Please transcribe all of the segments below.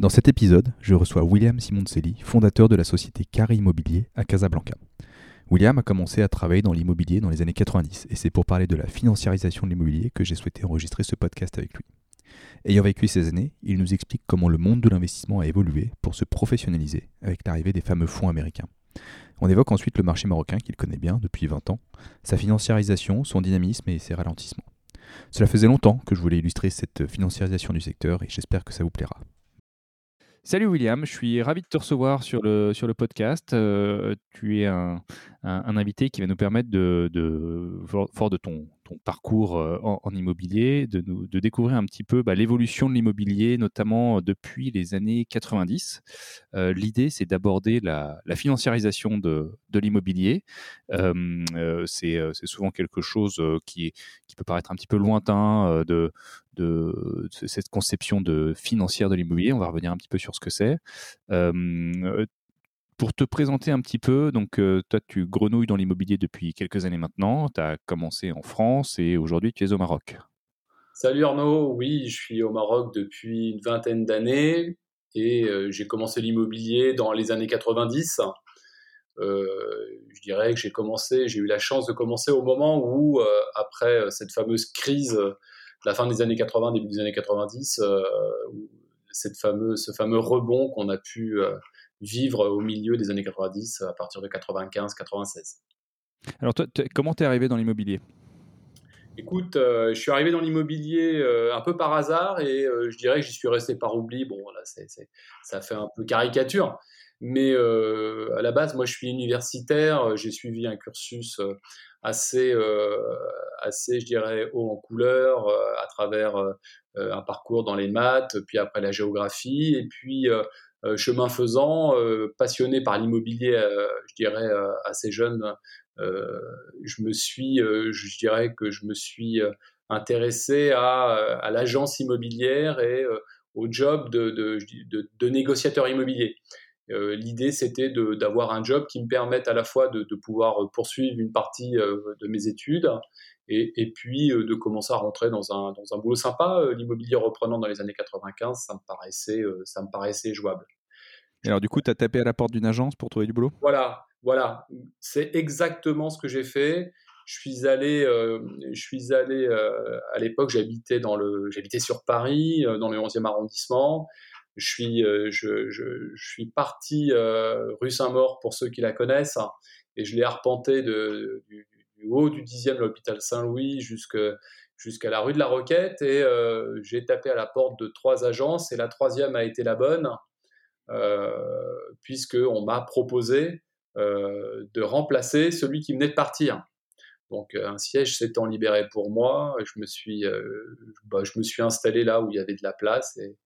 Dans cet épisode, je reçois William Simoncelli, fondateur de la société Carré Immobilier à Casablanca. William a commencé à travailler dans l'immobilier dans les années 90 et c'est pour parler de la financiarisation de l'immobilier que j'ai souhaité enregistrer ce podcast avec lui. Ayant vécu ces années, il nous explique comment le monde de l'investissement a évolué pour se professionnaliser avec l'arrivée des fameux fonds américains. On évoque ensuite le marché marocain qu'il connaît bien depuis 20 ans, sa financiarisation, son dynamisme et ses ralentissements. Cela faisait longtemps que je voulais illustrer cette financiarisation du secteur et j'espère que ça vous plaira. Salut William, je suis ravi de te recevoir sur le, sur le podcast. Euh, tu es un, un, invité qui va nous permettre, de, de, fort de ton, ton parcours euh, en, immobilier, de, nous, de découvrir un petit peu bah, l'évolution de l'immobilier, notamment depuis les années 90. Euh, l'idée, c'est d'aborder la, la, financiarisation de, de l'immobilier. Euh, c'est souvent quelque chose qui, qui peut paraître un petit peu lointain de, de, cette conception de financière de l'immobilier. On va revenir un petit peu sur ce que c'est pour te présenter un petit peu, donc euh, toi tu grenouilles dans l'immobilier depuis quelques années maintenant, tu as commencé en France et aujourd'hui tu es au Maroc. Salut Arnaud, oui je suis au Maroc depuis une vingtaine d'années et euh, j'ai commencé l'immobilier dans les années 90. Euh, je dirais que j'ai commencé, j'ai eu la chance de commencer au moment où, après cette fameuse crise, la fin des années 80, début des années 90, cette fameuse, ce fameux rebond qu'on a pu vivre au milieu des années 90, à partir de 95-96. Alors, toi, comment t'es arrivé dans l'immobilier? Écoute, euh, je suis arrivé dans l'immobilier euh, un peu par hasard et euh, je dirais que j'y suis resté par oubli. Bon, là, ça fait un peu caricature, mais à la base, moi, je suis universitaire. J'ai suivi un cursus assez, assez, je dirais, haut en couleur à travers un parcours dans les maths, puis après la géographie, et puis euh, chemin faisant, euh, passionné par l'immobilier, euh, je dirais assez jeune, je me suis, je dirais que je me suis intéressé à, l'agence immobilière et au job de, de, négociateur immobilier. L'idée, c'était d'avoir un job qui me permette à la fois de, pouvoir poursuivre une partie de mes études et, puis euh, de commencer à rentrer dans un, dans un boulot sympa. Euh, l'immobilier reprenant dans les années 95, ça me paraissait, euh, ça me paraissait jouable. Et alors du coup, tu as tapé à la porte d'une agence pour trouver du boulot? Voilà, voilà. C'est exactement ce que j'ai fait. Je suis allé, je suis allé à l'époque, j'habitais dans le, j'habitais sur Paris, dans le 11e arrondissement. Je suis, je, je, je, suis parti rue Saint-Maur pour ceux qui la connaissent, et je l'ai arpenté de, du, haut du 10e, l'hôpital Saint-Louis, jusqu'à la rue de la Roquette. Et euh, j'ai tapé à la porte de trois agences et la troisième a été la bonne, euh, puisqu'on m'a proposé euh, de remplacer celui qui venait de partir. Donc un siège s'étant libéré pour moi, je me suis, bah, je me suis installé là où il y avait de la place. Et,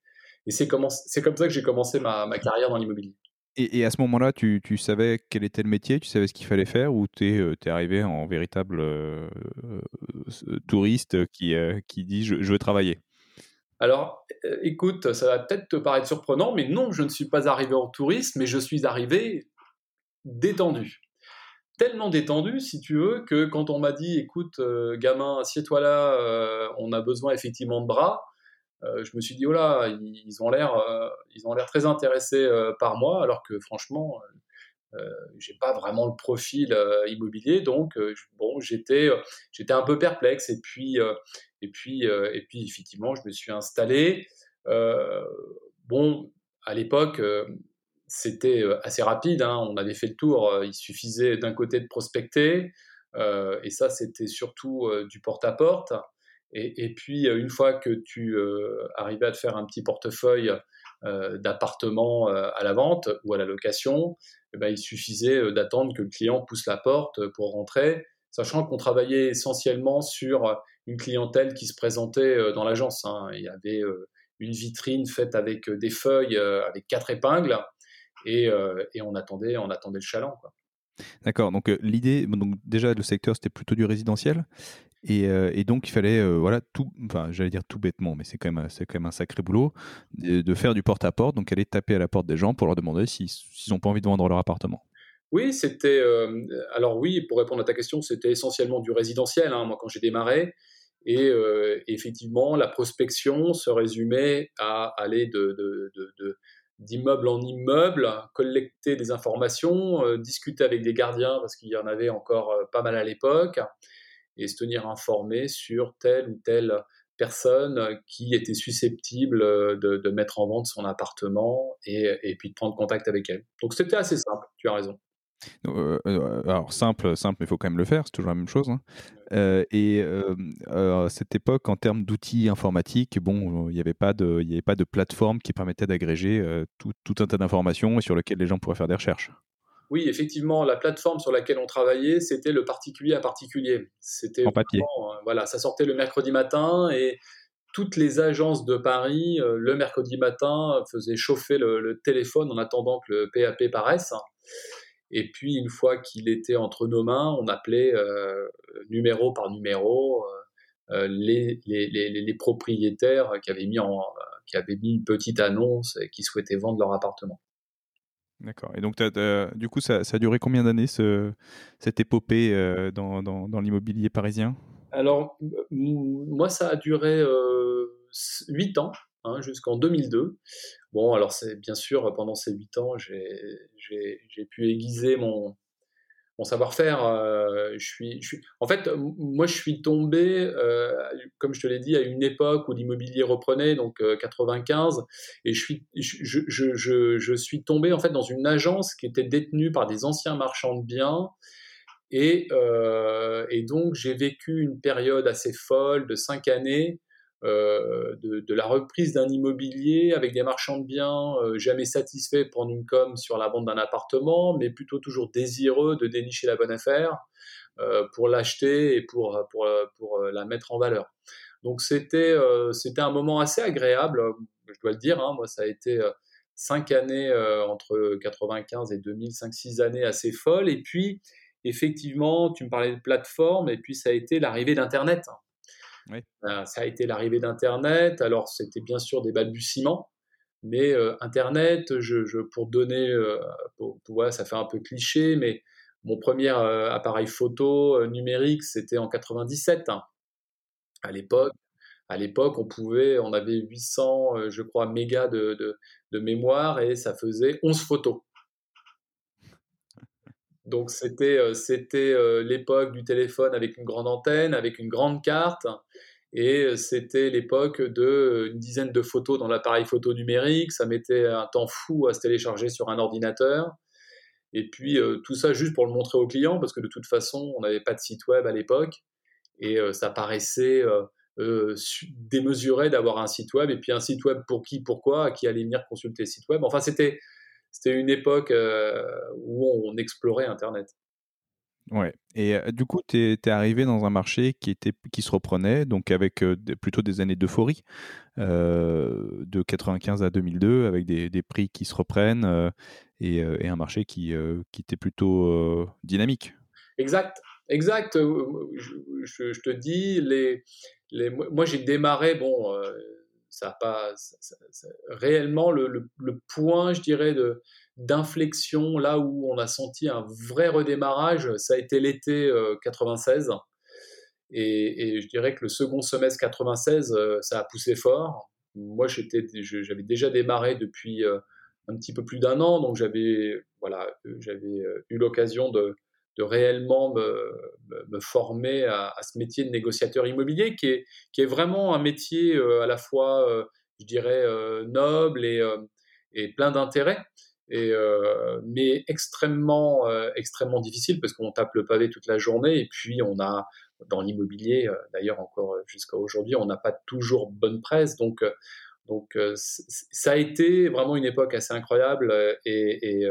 c'est comme ça que j'ai commencé ma carrière dans l'immobilier. Et, à ce moment-là, tu, savais quel était le métier, tu savais ce qu'il fallait faire, ou tu es, euh, arrivé en véritable euh, euh, touriste qui, qui dit je, veux travailler? Alors, écoute, ça va peut-être te paraître surprenant, mais non, je ne suis pas arrivé en touriste, mais je suis arrivé détendu. Tellement détendu, si tu veux, que quand on m'a dit, écoute, gamin, assieds-toi là, on a besoin effectivement de bras, euh, je me suis dit oh là, ils, ont l'air, euh, ont l'air très intéressés euh, par moi, alors que franchement, j'ai pas vraiment le profil immobilier, donc bon, j'étais, j'étais un peu perplexe. Et puis, et puis, et puis effectivement, je me suis installé. bon, à l'époque, c'était assez rapide. Hein, on avait fait le tour. il suffisait d'un côté de prospecter, et ça, c'était surtout du porte-à-porte. Et, puis, euh, une fois que tu euh, arrivais à te faire un petit portefeuille euh, d'appartements à la vente ou à la location, eh ben, il suffisait d'attendre que le client pousse la porte pour rentrer, sachant qu'on travaillait essentiellement sur une clientèle qui se présentait dans l'agence. Hein. Il y avait une vitrine faite avec des feuilles avec quatre épingles. et, on attendait, on attendait le chaland. D'accord. Donc l'idée, donc déjà le secteur c'était plutôt du résidentiel. Euh, et, donc il fallait, euh, voilà, tout, enfin j'allais dire tout bêtement, mais c'est quand même, quand même un sacré boulot de, faire du porte-à-porte, donc aller taper à la porte des gens pour leur demander s'ils n'ont pas envie de vendre leur appartement. Oui, c'était, euh, alors oui, pour répondre à ta question, c'était essentiellement du résidentiel, hein, moi quand j'ai démarré, et effectivement la prospection se résumait à aller d'immeuble en immeuble, collecter des informations, discuter avec des gardiens parce qu'il y en avait encore pas mal à l'époque, et se tenir informé sur telle ou telle personne qui était susceptible de, mettre en vente son appartement et, puis de prendre contact avec elle. Donc c'était assez simple, tu as raison. Euh, euh, alors simple, simple, mais il faut quand même le faire, c'est toujours la même chose. Hein. Euh, et à cette époque, en termes d'outils informatiques, bon, il n'y avait pas de, il avait pas de plateforme qui permettait d'agréger tout, tout, un tas d'informations et sur lesquelles les gens pourraient faire des recherches oui, effectivement, la plateforme sur laquelle on travaillait, c'était le particulier à particulier. C'était en papier. Euh, voilà, ça sortait le mercredi matin et toutes les agences de Paris, euh, le mercredi matin, faisaient chauffer le, téléphone en attendant que le PAP paraisse. Et puis, une fois qu'il était entre nos mains, on appelait euh, numéro par numéro les, les, propriétaires qui avaient, mis en, qui avaient mis une petite annonce et qui souhaitaient vendre leur appartement. D'accord. Et donc, du coup, ça, a duré combien d'années ce, cette épopée euh, dans, l'immobilier parisien? Alors, moi, ça a duré euh, 8 ans, hein, jusqu'en 2002. Bon, alors, bien sûr, pendant ces 8 ans, j'ai pu aiguiser mon, mon savoir-faire. Euh, je, suis, en fait, moi, je suis tombé, euh, comme je te l'ai dit, à une époque où l'immobilier reprenait, donc 95, euh, et je suis, je, je, je, suis tombé en fait dans une agence qui était détenue par des anciens marchands de biens. Et, et donc j'ai vécu une période assez folle de cinq années de, de, la reprise d'un immobilier avec des marchands de biens euh, jamais satisfaits prendre une com sur la vente d'un appartement, mais plutôt toujours désireux de dénicher la bonne affaire euh, pour l'acheter et pour, pour, pour la mettre en valeur. Donc c'était un moment assez agréable, je dois le dire. Hein, moi, ça a été cinq années entre 95 et 2000, cinq six années assez folles. Et puis effectivement, tu me parlais de plateforme, et puis ça a été l'arrivée d'Internet. Euh, ça a été l'arrivée d'Internet. Alors, c'était bien sûr des balbutiements, mais euh, Internet, pour donner, euh, pour, ça fait un peu cliché, mais mon premier appareil photo numérique, c'était en 97. Hein. À l'époque, à l'époque, on pouvait, on avait 800, je crois, mégas de, mémoire et ça faisait 11 photos. Donc c'était euh, euh, l'époque du téléphone avec une grande antenne, avec une grande carte, et euh, c'était l'époque de une dizaine de photos dans l'appareil photo numérique. Ça mettait un temps fou à se télécharger sur un ordinateur. Et puis tout ça juste pour le montrer aux clients, parce que de toute façon on n'avait pas de site web à l'époque, et ça paraissait démesuré d'avoir un site web, et puis un site web pour qui, pourquoi, à qui allait venir consulter le site web. Enfin c'était c'était une époque euh, où on explorait Internet. Ouais. Et euh, du coup, tu es, arrivé dans un marché qui, était, qui se reprenait, donc avec euh, plutôt des années d'euphorie, de 95 à 2002, avec des, des prix qui se reprennent et, et, un marché qui, qui était plutôt dynamique. Exact, exact. Je, je, te dis, les, les, moi j'ai démarré, bon, ça pas réellement le, point, je dirais, de d'inflexion là où on a senti un vrai redémarrage, ça a été l'été 96. Euh, et, je dirais que le second semestre 96, euh, ça a poussé fort. Moi, j'étais, j'avais déjà démarré depuis euh, un petit peu plus d'un an, donc j'avais, voilà, j'avais eu l'occasion de, de réellement me, former à, ce métier de négociateur immobilier qui est, qui est vraiment un métier euh, à la fois, euh, je dirais, euh, noble et, et plein d'intérêt. Et, mais extrêmement extrêmement difficile parce qu'on tape le pavé toute la journée et puis on a dans l'immobilier d'ailleurs encore jusqu'à aujourd'hui on n'a pas toujours bonne presse donc donc ça a été vraiment une époque assez incroyable et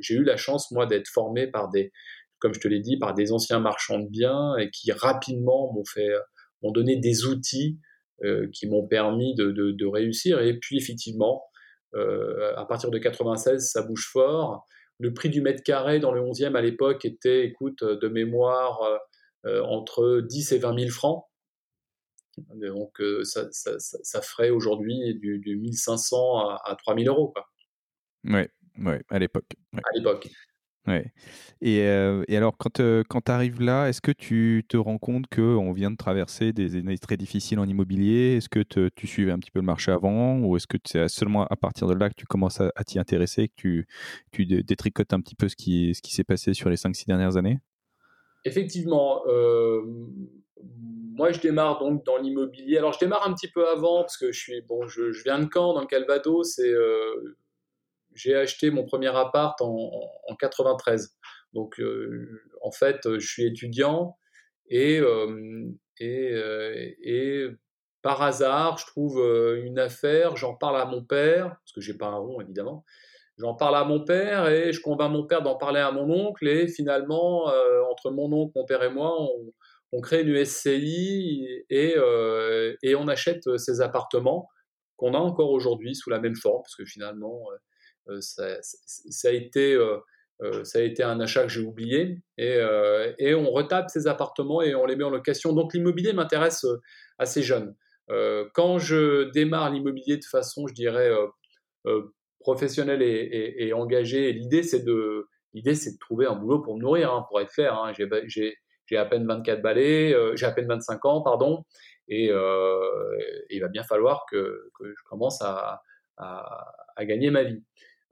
j'ai eu la chance moi d'être formé par des comme je te l'ai dit, par des anciens marchands de biens et qui rapidement m'ont fait, m'ont donné des outils euh, qui m'ont permis de, de, de, réussir. Et puis effectivement, à partir de 96, ça bouge fort. Le prix du mètre carré dans le 11e à l'époque était, écoute, de mémoire, entre 10 et 20 000 francs. Donc ça, ça, ferait aujourd'hui du, 1500 à, à 3000 euros. Quoi. Ouais, ouais, à l'époque. À l'époque. Ouais. Et, euh, et alors, quand, euh, quand tu arrives là, est-ce que tu te rends compte qu'on vient de traverser des années très difficiles en immobilier? Est-ce que tu suivais un petit peu le marché avant? Ou est-ce que c'est seulement à partir de là que tu commences à, t'y intéresser, que tu, tu détricotes un petit peu ce qui, ce qui s'est passé sur les 5-6 dernières années? Effectivement. Euh, moi, je démarre donc dans l'immobilier. Alors, je démarre un petit peu avant parce que je suis bon. Je, viens de Caen, dans le Calvados, j'ai acheté mon premier appart en, 93. Donc, euh, en fait, je suis étudiant et, euh, euh, et, par hasard, je trouve une affaire, j'en parle à mon père, parce que j'ai pas un rond évidemment. J'en parle à mon père et je convainc mon père d'en parler à mon oncle et finalement, entre mon oncle, mon père et moi, on, crée une SCI et, et on achète ces appartements qu'on a encore aujourd'hui sous la même forme, parce que finalement, euh, ça, a été euh, euh, ça a été un achat que j'ai oublié et, on retape ces appartements et on les met en location. Donc l'immobilier m'intéresse assez jeune. quand je démarre l'immobilier de façon, je dirais, professionnelle et, engagée, l'idée c'est de l'idée c'est de trouver un boulot pour me nourrir, hein, pour être clair. Hein. J'ai à peine 24 balais, j'ai à peine 25 ans, pardon, et, il va bien falloir que, je commence à, gagner ma vie.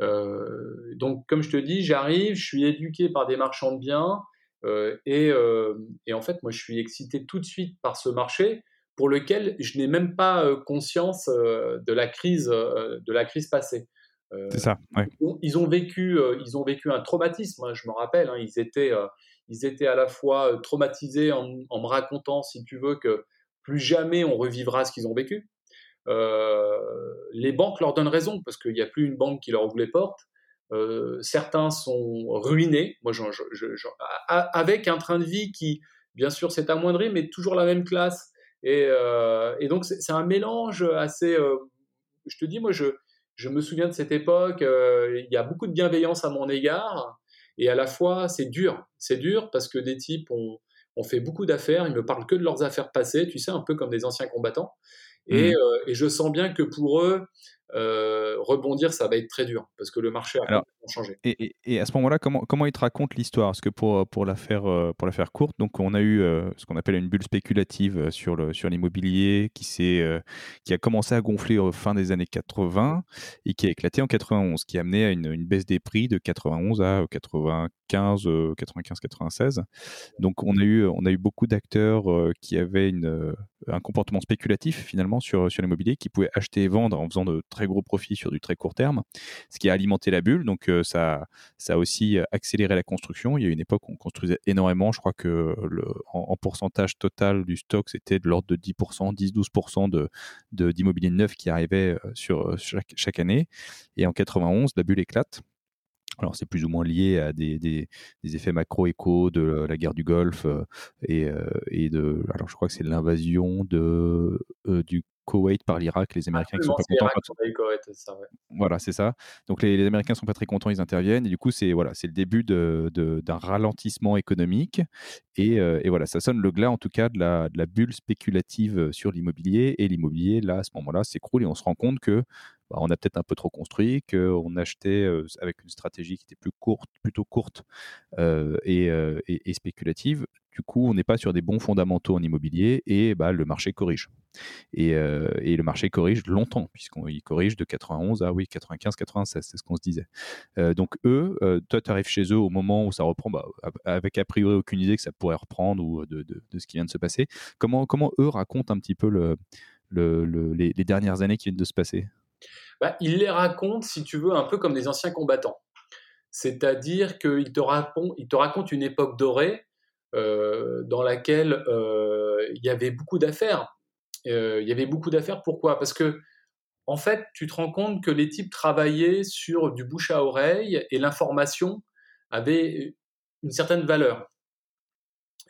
Euh, donc, comme je te dis, j'arrive, je suis éduqué par des marchands de biens, euh, euh, et, en fait, moi, je suis excité tout de suite par ce marché pour lequel je n'ai même pas conscience de la crise, de la crise passée. C'est ça. Ouais. Ils, ont vécu, ils ont vécu un traumatisme. Hein, je me rappelle, hein, ils étaient, ils étaient à la fois traumatisés en, en, me racontant, si tu veux, que plus jamais on revivra ce qu'ils ont vécu. Euh, les banques leur donnent raison parce qu'il n'y a plus une banque qui leur ouvre les portes. Euh, certains sont ruinés, moi, avec un train de vie qui, bien sûr, s'est amoindri, mais toujours la même classe. Et, euh, donc, c'est un mélange assez. je te dis, moi, je, me souviens de cette époque, il y a beaucoup de bienveillance à mon égard, et à la fois, c'est dur. C'est dur parce que des types ont, ont fait beaucoup d'affaires, ils me parlent que de leurs affaires passées, tu sais, un peu comme des anciens combattants. Mmh. Et, euh, et, je sens bien que pour eux, euh, rebondir, ça va être très dur parce que le marché a Alors, changé. Et, et, à ce moment-là, comment, comment ils te racontent l'histoire? Parce que pour, pour, la faire, euh, pour la faire courte, donc on a eu ce qu'on appelle une bulle spéculative sur, le, sur l'immobilier qui, qui a commencé à gonfler au fin des années 80 et qui a éclaté en 91, qui a amené à une, une baisse des prix de 91 à 95, 95, 96. Donc on a eu, on a eu beaucoup d'acteurs qui avaient une, un comportement spéculatif finalement sur, sur l'immobilier, qui pouvaient acheter et vendre en faisant de très gros profits sur du très court terme, ce qui a alimenté la bulle. Donc euh, ça, ça a aussi accéléré la construction. Il y a une époque où on construisait énormément. Je crois que en, pourcentage total du stock, c'était de l'ordre de 10%, 10-12% de, d'immobilier neuf qui arrivait euh, sur euh, chaque, chaque année. Et en 91, la bulle éclate. Alors c'est plus ou moins lié à des, des, des effets macro-éco de la guerre du Golfe et, et de alors je crois que c'est l'invasion de du Koweït par l'Irak, les Américains qui sont pas contents. Voilà, c'est ça. Donc les, les, Américains sont pas très contents, ils interviennent et du coup c'est voilà, c'est le début de, d'un ralentissement économique et, euh, et, voilà, ça sonne le glas en tout cas de la, de la bulle spéculative sur l'immobilier et l'immobilier là à ce moment-là s'écroule et on se rend compte que bah, on a peut-être un peu trop construit, qu'on achetait avec une stratégie qui était plus courte, plutôt courte et, spéculative. Du coup, on n'est pas sur des bons fondamentaux en immobilier et bah, le marché corrige. Et, le marché corrige longtemps, puisqu'il corrige de 91 à oui, 95, 96, c'est ce qu'on se disait. Donc eux, toi, tu arrives chez eux au moment où ça reprend, bah, avec a priori aucune idée que ça pourrait reprendre ou de, ce qui vient de se passer. Comment, eux racontent un petit peu le, les, dernières années qui viennent de se passer? Bah, Ils les racontent, si tu veux, un peu comme des anciens combattants. C'est-à-dire qu'ils te, racontent, ils te racontent une époque dorée dans laquelle il y avait beaucoup d'affaires euh, il y avait beaucoup d'affaires. Pourquoi? Parce que en fait, tu te rends compte que les types travaillaient sur du bouche à oreille et l'information avait une certaine valeur.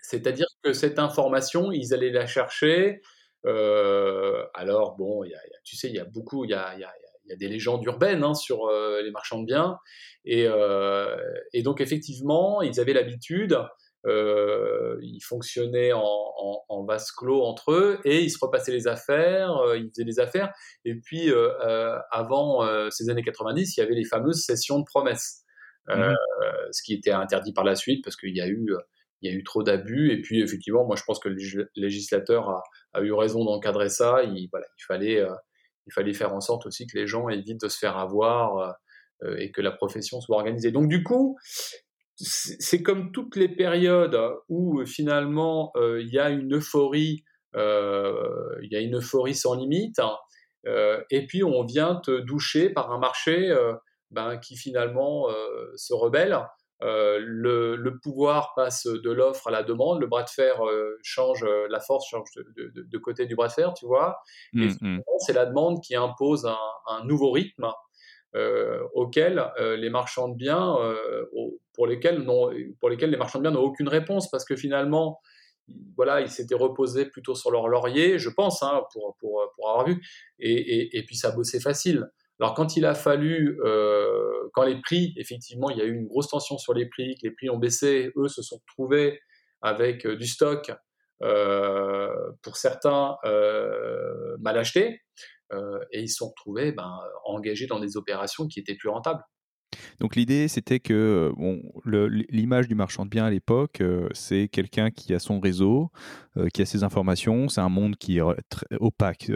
C'est-à-dire que cette information, ils allaient la chercher. Euh, alors, bon, tu sais, il y a beaucoup, il y a, il y a des légendes urbaines hein, sur les marchands de biens. Et, et donc, effectivement, ils avaient l'habitude euh, ils fonctionnaient en, en, en, vase clos entre eux et ils se repassaient les affaires, euh, ils faisaient les affaires. Et puis, euh, euh avant ces années 90, il y avait les fameuses sessions de promesses, mmh ce qui était interdit par la suite parce qu'il y a eu il y a eu trop d'abus. Et puis, effectivement, moi, je pense que le législateur a, a eu raison d'encadrer ça. Il, voilà, il, fallait, faire en sorte aussi que les gens évitent de se faire avoir et que la profession soit organisée. Donc, du coup, c'est comme toutes les périodes où euh, finalement euh, il y a une euphorie, euh, il y a une euphorie sans limite, hein, et puis on vient te doucher par un marché ben, qui finalement se rebelle. Le, pouvoir passe de l'offre à la demande, le bras de fer change, la force change de, côté du bras de fer, tu vois. et mmh, mmh. c'est la demande qui impose un, un nouveau rythme euh, euh, les marchands de biens, euh, pour, lesquels pour lesquels les marchands de biens n'ont aucune réponse, parce que finalement, voilà, ils s'étaient reposés plutôt sur leur laurier, je pense, hein, pour, pour, pour, avoir vu, et, et, puis ça bossait facile. Alors quand il a fallu, quand les prix, effectivement, il y a eu une grosse tension sur les prix, que les prix ont baissé, eux se sont retrouvés avec du stock, pour certains, mal acheté, euh, et ils se sont retrouvés ben, engagés dans des opérations qui étaient plus rentables. Donc l'idée, c'était que euh, bon, l'image du marchand de biens à l'époque, euh, c'est quelqu'un qui a son réseau, euh, qui a ses informations. C'est un monde qui est opaque,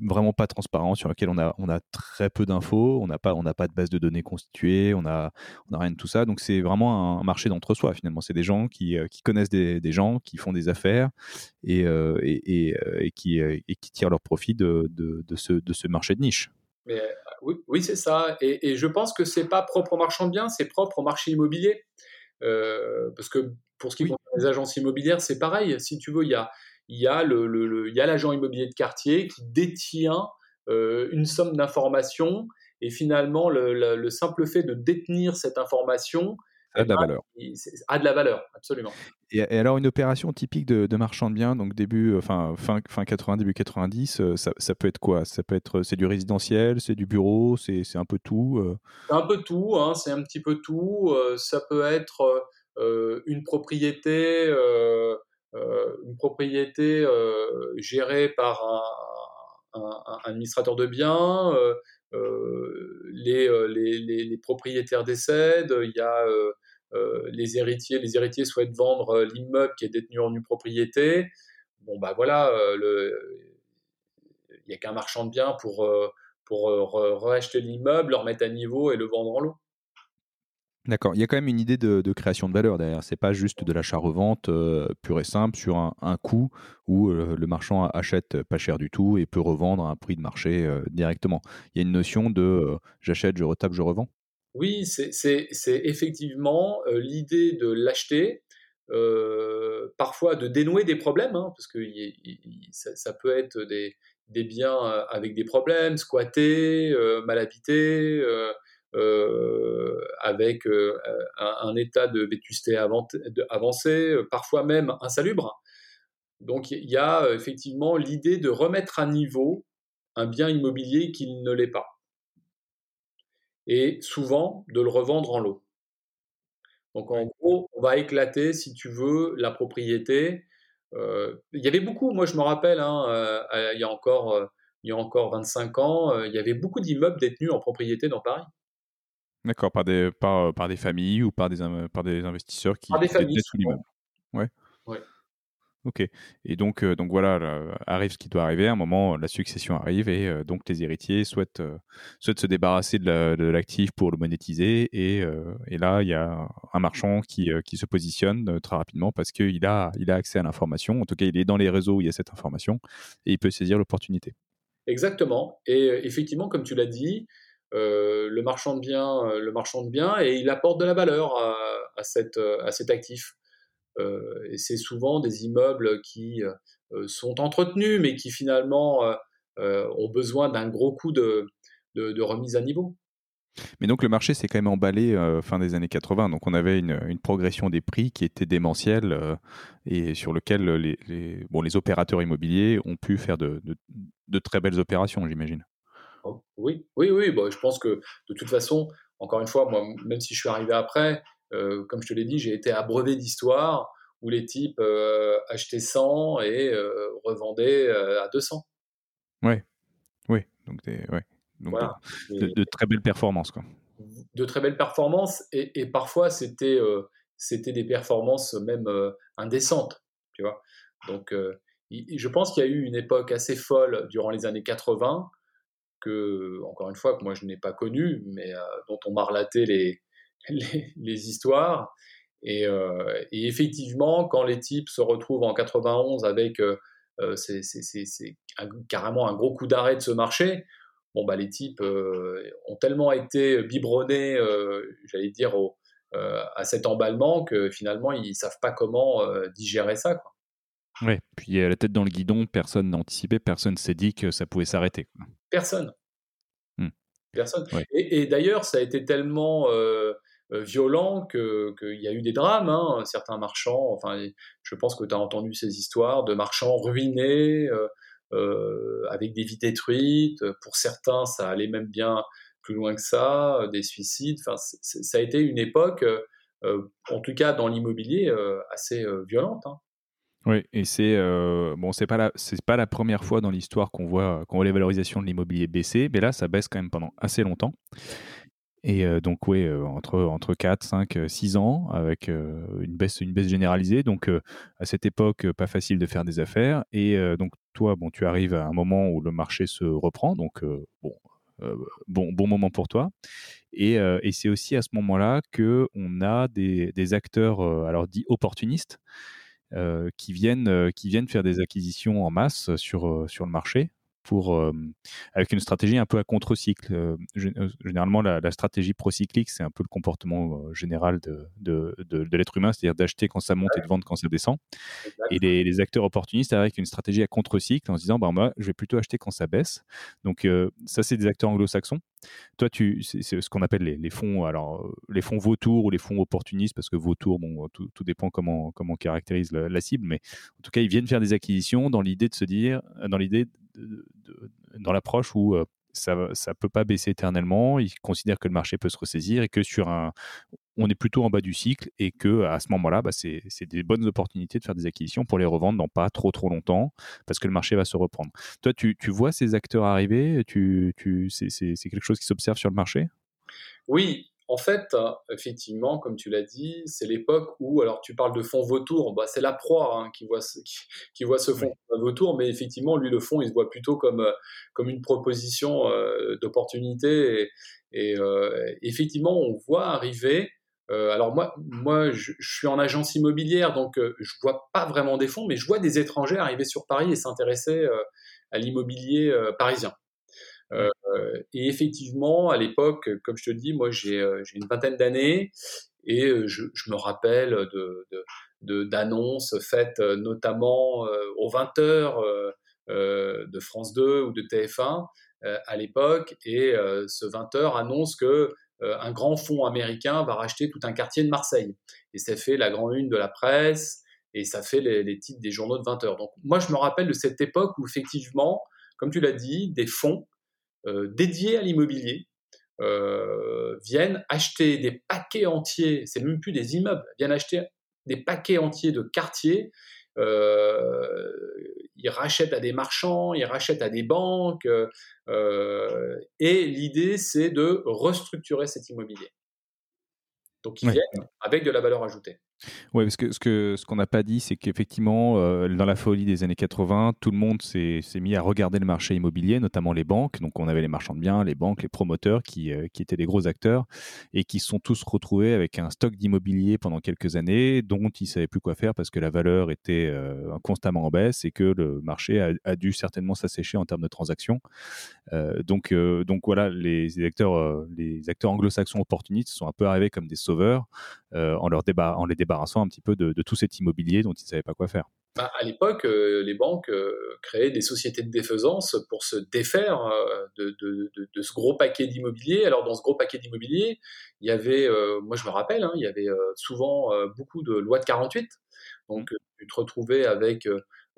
vraiment pas transparent, sur lequel on a, on a très peu d'infos. On n'a pas, n'a pas de base de données constituée. On a, on a rien de tout ça. Donc c'est vraiment un marché d'entre-soi finalement. C'est des gens qui, qui connaissent des, gens, qui font des affaires et, et, qui, qui tirent leur profit de, de, ce, de ce marché de niche. Mais oui, oui c'est ça. Et, je pense que c'est pas propre au marchand de biens, c'est propre au marché immobilier. Euh, parce que pour ce qui concerne les agences immobilières, c'est pareil. Si tu veux, il y a, y a, le, le, a l'agent immobilier de quartier qui détient euh, une somme d'informations et finalement, le, le, simple fait de détenir cette information a de la valeur. A de la valeur, absolument. Et, alors, une opération typique de, marchand de biens, donc début, enfin, fin, fin 80, début 90, euh, ça, ça, peut être quoi? Ça peut être, c'est du résidentiel, c'est du bureau, c'est un peu tout euh? C'est un peu tout, hein, c'est un petit peu tout. Euh, ça peut être une propriété, une propriété gérée par un, un, administrateur de biens. Les, les, les, les, propriétaires décèdent, il y a euh, les héritiers, les héritiers souhaitent vendre euh, l'immeuble qui est détenu en nue propriété. Bon bah voilà, euh, il n'y a qu'un marchand de biens pour pour racheter l'immeuble, le remettre à niveau et le vendre en lot. D'accord. Il y a quand même une idée de, création de valeur derrière. C'est pas juste de l'achat-revente pur et simple sur un, un coût où le marchand achète pas cher du tout et peut revendre à un prix de marché directement. Il y a une notion de j'achète, je retape, je revends? Oui, c'est effectivement euh, l'idée de l'acheter, euh, parfois de dénouer des problèmes, hein, parce que ça, peut être des, biens euh, avec des problèmes, squattés, mal habités, avec un, état de vétusté avancé, parfois même insalubre. Donc il y a effectivement l'idée de remettre à niveau un bien immobilier qui ne l'est pas et souvent de le revendre en lot. Donc en gros, on va éclater, si tu veux, la propriété. Euh, il y avait beaucoup, moi je me rappelle, hein, euh, il, y a encore, euh, il y a encore 25 ans, il y avait beaucoup d'immeubles détenus en propriété dans Paris. D'accord, par des, par, par, des familles ou par des, par des investisseurs qui par des familles, tout l'immeuble. Ouais. Ok. Et donc, euh, donc voilà, arrive ce qui doit arriver. À un moment, la succession arrive et euh, donc les héritiers souhaitent, euh, souhaitent se débarrasser de l'actif pour le monétiser. Et, et, là, il y a un marchand qui, qui se positionne très rapidement parce qu'il a, il a accès à l'information. En tout cas, il est dans les réseaux où il y a cette information et il peut saisir l'opportunité. Exactement. Et effectivement, comme tu l'as dit, le marchand de biens, le marchand de biens, et il apporte de la valeur à, à, cette, à cet actif. Euh, et c'est souvent des immeubles qui euh, sont entretenus, mais qui finalement euh, ont besoin d'un gros coup de, de, remise à niveau. Mais donc le marché s'est quand même emballé fin des années 80. Donc on avait une, une progression des prix qui était démentielle et sur lequel les, les, bon, les opérateurs immobiliers ont pu faire de, de, de très belles opérations, j'imagine. Oh, oui, oui, oui. Bon, je pense que de toute façon, encore une fois, moi, même si je suis arrivé après, euh, comme je te l'ai dit, j'ai été abreuvé d'histoires où les types euh, achetaient 100 et euh, revendaient à 200. Ouais, oui. Donc, ouais. Donc de, très belles performances, quoi. De très belles performances et, parfois c'était c'était des performances même indécentes, tu vois. Donc je pense qu'il y a eu une époque assez folle durant les années 80 que, encore une fois, que moi je n'ai pas connue, mais dont on m'a relaté les, les, histoires. Euh, et, effectivement, quand les types se retrouvent en 91 avec euh, euh, c'est carrément un gros coup d'arrêt de ce marché, bon bah les types ont tellement été biberonnés, j'allais dire, à cet emballement que finalement ils savent pas comment digérer ça. Quoi. Oui, puis la tête dans le guidon, personne n'a anticipé, personne s'est dit que ça pouvait s'arrêter. Personne. Hmm. Personne. Et, et d'ailleurs, ça a été tellement euh, violent qu'il y a eu des drames. Hein, certains marchands, enfin, je pense que tu as entendu ces histoires de marchands ruinés, euh, euh, avec des vies détruites. Pour certains, ça allait même bien plus loin que ça, des suicides. Enfin, ça a été une époque, en tout cas dans l'immobilier, assez violente. Hein. Oui, et c'est bon, c'est pas c'est pas la première fois dans l'histoire qu'on voit qu'on voit les valorisations de l'immobilier baisser, mais là ça baisse quand même pendant assez longtemps. Et donc, oui, entre, entre 4, 5, 6 ans, avec une, baisse, une baisse généralisée. Donc, à cette époque, pas facile de faire des affaires. Et donc, toi, bon, tu arrives à un moment où le marché se reprend. Donc, bon, bon, bon moment pour toi. Et, et c'est aussi à ce moment-là qu'on a des, des acteurs, alors dits opportunistes, qui, viennent, qui viennent faire des acquisitions en masse sur, sur le marché pour, euh, avec une stratégie un peu à contre-cycle. Euh, euh, généralement, la, stratégie procyclique, c'est un peu le comportement général de, de, de, l'être humain, c'est-à-dire d'acheter quand ça monte et de vendre quand ça descend. Et les, acteurs opportunistes avec une stratégie à contre-cycle en se disant, bah, moi, je vais plutôt acheter quand ça baisse. Donc, ça, c'est des acteurs anglo-saxons. Toi, tu, c'est, ce qu'on appelle les, les, fonds, alors les fonds vautours ou les fonds opportunistes, parce que vautour, bon, tout, tout dépend comment, comment on caractérise la, la, cible, mais en tout cas, ils viennent faire des acquisitions dans l'idée de se dire, dans l'idée dans l'approche où euh, ça ne peut pas baisser éternellement. Ils considèrent que le marché peut se ressaisir et que sur un, on est plutôt en bas du cycle et que à ce moment-là, bah, c'est des bonnes opportunités de faire des acquisitions pour les revendre dans pas trop trop longtemps parce que le marché va se reprendre. Toi, tu, tu vois ces acteurs arriver? Tu, tu, C'est quelque chose qui s'observe sur le marché? Oui, en fait, effectivement, comme tu l'as dit, c'est l'époque où, alors tu parles de fonds vautour, bah, c'est la proie hein, qui, voit ce, qui, voit ce fonds vautour, mais effectivement, lui, le fonds, il se voit plutôt comme, euh, comme une proposition euh, d'opportunité. Et, euh, effectivement, on voit arriver. alors moi, moi je, suis en agence immobilière, donc je vois pas vraiment des fonds, mais je vois des étrangers arriver sur Paris et s'intéresser à l'immobilier parisien. Euh, et effectivement, à l'époque, comme je te dis, moi j'ai euh, une vingtaine d'années et euh, je, me rappelle d'annonces faites notamment aux 20 heures de France 2 ou de TF1 à l'époque et ce 20 heures annonce que un grand fonds américain va racheter tout un quartier de Marseille et ça fait la grande une de la presse et ça fait les, titres des journaux de 20 heures. Donc moi je me rappelle de cette époque où effectivement, comme tu l'as dit, des fonds dédiés à l'immobilier euh, viennent acheter des paquets entiers, c'est même plus des immeubles, viennent acheter des paquets entiers de quartiers. Euh, ils rachètent à des marchands, ils rachètent à des banques, et l'idée c'est de restructurer cet immobilier. Donc ils viennent avec de la valeur ajoutée. Oui, parce que ce qu'on n'a pas dit, c'est qu'effectivement, euh, dans la folie des années 80, tout le monde s'est mis à regarder le marché immobilier, notamment les banques. Donc, on avait les marchands de biens, les banques, les promoteurs qui, euh, étaient des gros acteurs et qui sont tous retrouvés avec un stock d'immobilier pendant quelques années dont ils ne savaient plus quoi faire parce que la valeur était euh, constamment en baisse et que le marché a, dû certainement s'assécher en termes de transactions. donc, voilà, les acteurs, les anglo-saxons opportunistes sont un peu arrivés comme des sauveurs en, leur débat, les débarrassant un petit peu de, tout cet immobilier dont ils ne savaient pas quoi faire. Bah, à l'époque, euh, les banques euh, créaient des sociétés de défaisance pour se défaire euh, de, ce gros paquet d'immobilier. Alors dans ce gros paquet d'immobilier, il y avait, moi je me rappelle, hein, il y avait souvent beaucoup de lois de 48. Donc tu te retrouvais avec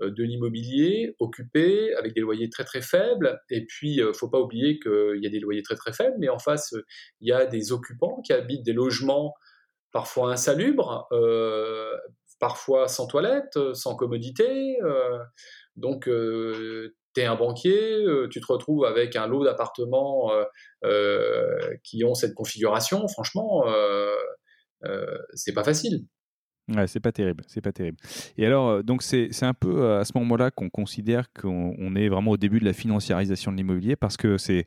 de l'immobilier occupé avec des loyers très très faibles. Et puis, il ne faut pas oublier qu'il y a des loyers très très faibles, mais en face, il y a des occupants qui habitent des logements parfois insalubres, parfois sans toilette, sans commodité. donc, tu es un banquier, tu te retrouves avec un lot d'appartements qui ont cette configuration. Franchement, c'est pas facile. C'est pas terrible, c'est pas terrible. Et alors, euh, donc c'est un peu euh, à ce moment-là qu'on considère qu'on est vraiment au début de la financiarisation de l'immobilier parce que ces,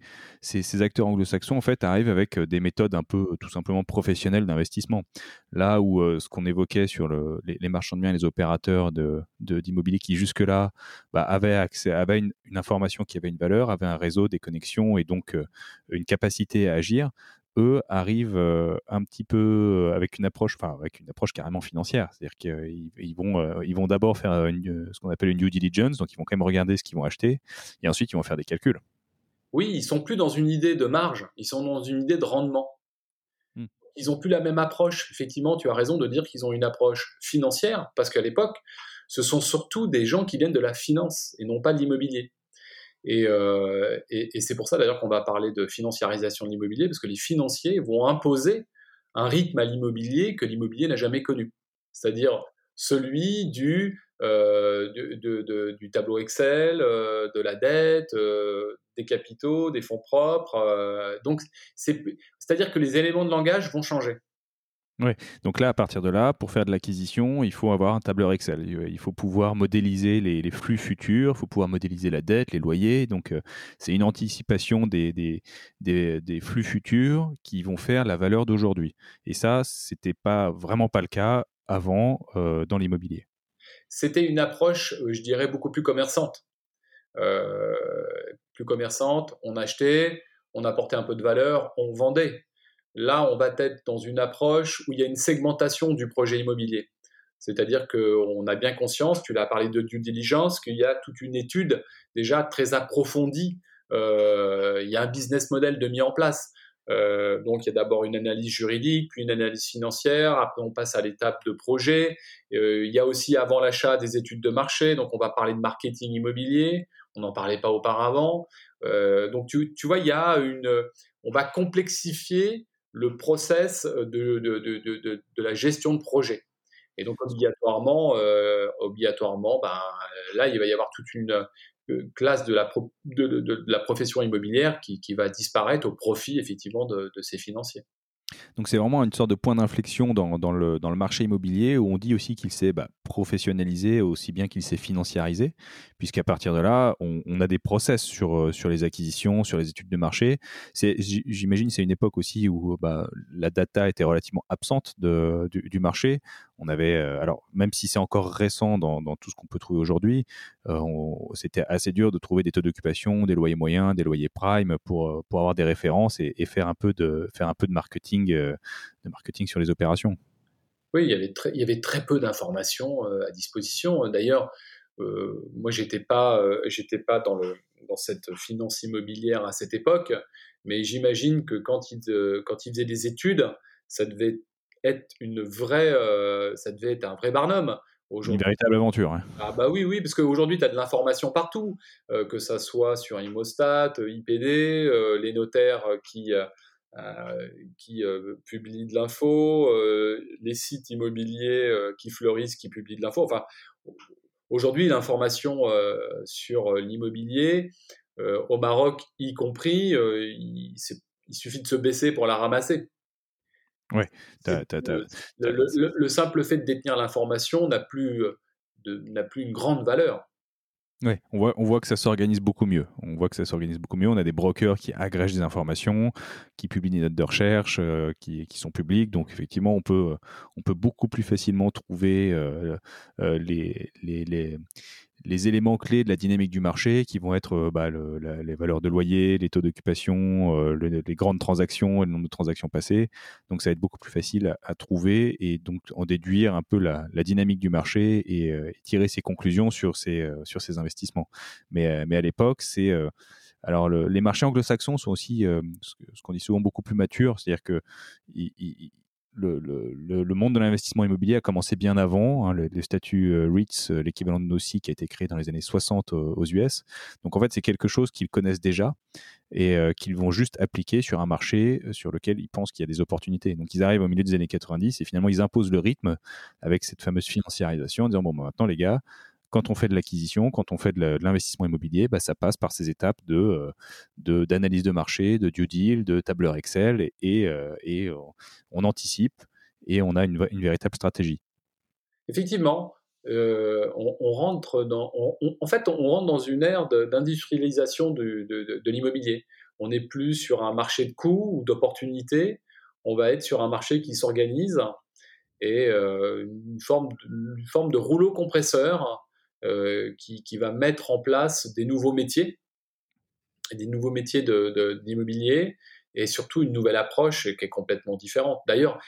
acteurs anglo-saxons en fait arrivent avec euh, des méthodes un peu tout simplement professionnelles d'investissement. Là où ce qu'on évoquait sur le, les, marchands de biens et les opérateurs d'immobilier de, qui jusque-là bah, avaient accès, avaient une, une, information qui avait une valeur, avaient un réseau, des connexions et donc une capacité à agir eux arrivent un petit peu avec une approche, enfin avec une approche carrément financière, c'est-à-dire qu'ils ils vont, ils vont d'abord faire ce qu'on appelle une due diligence, donc ils vont quand même regarder ce qu'ils vont acheter, et ensuite ils vont faire des calculs. Oui, ils sont plus dans une idée de marge, ils sont dans une idée de rendement. Hmm. Ils ont plus la même approche. Effectivement, tu as raison de dire qu'ils ont une approche financière, parce qu'à l'époque, ce sont surtout des gens qui viennent de la finance et non pas de l'immobilier. Euh, et, c'est pour ça d'ailleurs qu'on va parler de financiarisation de l'immobilier, parce que les financiers vont imposer un rythme à l'immobilier que l'immobilier n'a jamais connu. C'est-à-dire celui du, euh, du tableau Excel, euh, de la dette, des capitaux, des fonds propres. donc, c'est-à-dire que les éléments de langage vont changer. Oui, donc là, à partir de là, pour faire de l'acquisition, il faut avoir un tableur Excel. Il faut pouvoir modéliser les, flux futurs, il faut pouvoir modéliser la dette, les loyers. Donc, euh, c'est une anticipation des, des, des, flux futurs qui vont faire la valeur d'aujourd'hui. Et ça, c'était pas vraiment pas le cas avant euh, dans l'immobilier. C'était une approche, euh, je dirais, beaucoup plus commerçante. plus commerçante, on achetait, on apportait un peu de valeur, on vendait. Là, on va être dans une approche où il y a une segmentation du projet immobilier. C'est-à-dire qu'on a bien conscience, tu l'as parlé de due diligence, qu'il y a toute une étude déjà très approfondie. Euh, il y a un business model de mis en place. Euh, donc il y a d'abord une analyse juridique, puis une analyse financière, après on passe à l'étape de projet. Euh, il y a aussi avant l'achat des études de marché, donc on va parler de marketing immobilier, on n'en parlait pas auparavant. donc tu, tu, vois, il y a une, on va complexifier le process de, de, de, de, la gestion de projet. Et donc obligatoirement, euh, obligatoirement, ben, là il va y avoir toute une euh, classe de la, de, la profession immobilière qui, qui, va disparaître au profit effectivement de, ces financiers. Donc c'est vraiment une sorte de point d'inflexion dans, dans, le, dans, le, marché immobilier où on dit aussi qu'il s'est bah, professionnalisé aussi bien qu'il s'est financiarisé, puisqu'à partir de là, on, a des process sur, euh, sur les acquisitions, sur les études de marché. J'imagine c'est une époque aussi où bah, la data était relativement absente du, marché. On avait, euh, alors même si c'est encore récent dans, tout ce qu'on peut trouver aujourd'hui, euh, c'était assez dur de trouver des taux d'occupation, des loyers moyens, des loyers prime pour, pour avoir des références et, faire, un peu de, faire un peu de marketing, de marketing sur les opérations. Oui, il y avait très, peu d'informations à disposition. D'ailleurs, euh, moi, j'étais pas, j'étais pas dans le dans cette finance immobilière à cette époque, mais j'imagine que quand il quand il faisait des études, ça devait être une vraie, ça devait être un vrai barnum. Une véritable aventure. Hein. Ah bah oui, oui, parce qu'aujourd'hui, tu as de l'information partout, que ça soit sur Imostat, IPD, les notaires qui, euh, qui euh, publient de l'info, euh, les sites immobiliers qui fleurissent, qui publient de l'info. Enfin, aujourd'hui, l'information sur l'immobilier, au Maroc y compris, il, suffit de se baisser pour la ramasser. Ouais, le, simple fait de détenir l'information n'a plus, n'a plus une grande valeur. Oui, on voit, que ça s'organise beaucoup mieux. On voit que ça s'organise beaucoup mieux. On a des brokers qui agrègent des informations, qui publient des notes de recherche, euh, qui, sont publiques. Donc effectivement, on peut, on peut beaucoup plus facilement trouver euh, euh, les, les éléments clés de la dynamique du marché qui vont être euh, bah, les valeurs de loyer, les taux d'occupation, euh, les grandes transactions et le nombre de transactions passées. Donc ça va être beaucoup plus facile à, trouver et donc en déduire un peu la, dynamique du marché euh, et, tirer ses conclusions sur ces, sur ces investissements. Mais, mais à l'époque, c'est... alors les marchés anglo-saxons sont aussi ce qu'on dit souvent beaucoup plus matures, c'est-à-dire que le, monde de l'investissement immobilier a commencé bien avant. Hein, le, statut REITs, l'équivalent de NOSI, qui a été créé dans les années 60 aux US. Donc en fait, c'est quelque chose qu'ils connaissent déjà et qu'ils vont juste appliquer sur un marché sur lequel ils pensent qu'il y a des opportunités. Donc ils arrivent au milieu des années 90 et finalement ils imposent le rythme avec cette fameuse financiarisation en disant bon bah, maintenant les gars, quand on fait de l'acquisition, quand on fait de l'investissement immobilier, bah, ça passe par ces étapes de d'analyse de, marché, de due deal, de tableur Excel, et, et, on anticipe et on a une, véritable stratégie. Effectivement, on, rentre dans, en fait, on rentre dans une ère d'industrialisation de, de l'immobilier. On n'est plus sur un marché de coûts ou d'opportunités, on va être sur un marché qui s'organise et une, forme, une forme de rouleau compresseur euh, qui, va mettre en place des nouveaux métiers, des nouveaux métiers d'immobilier et surtout une nouvelle approche qui est complètement différente. D'ailleurs,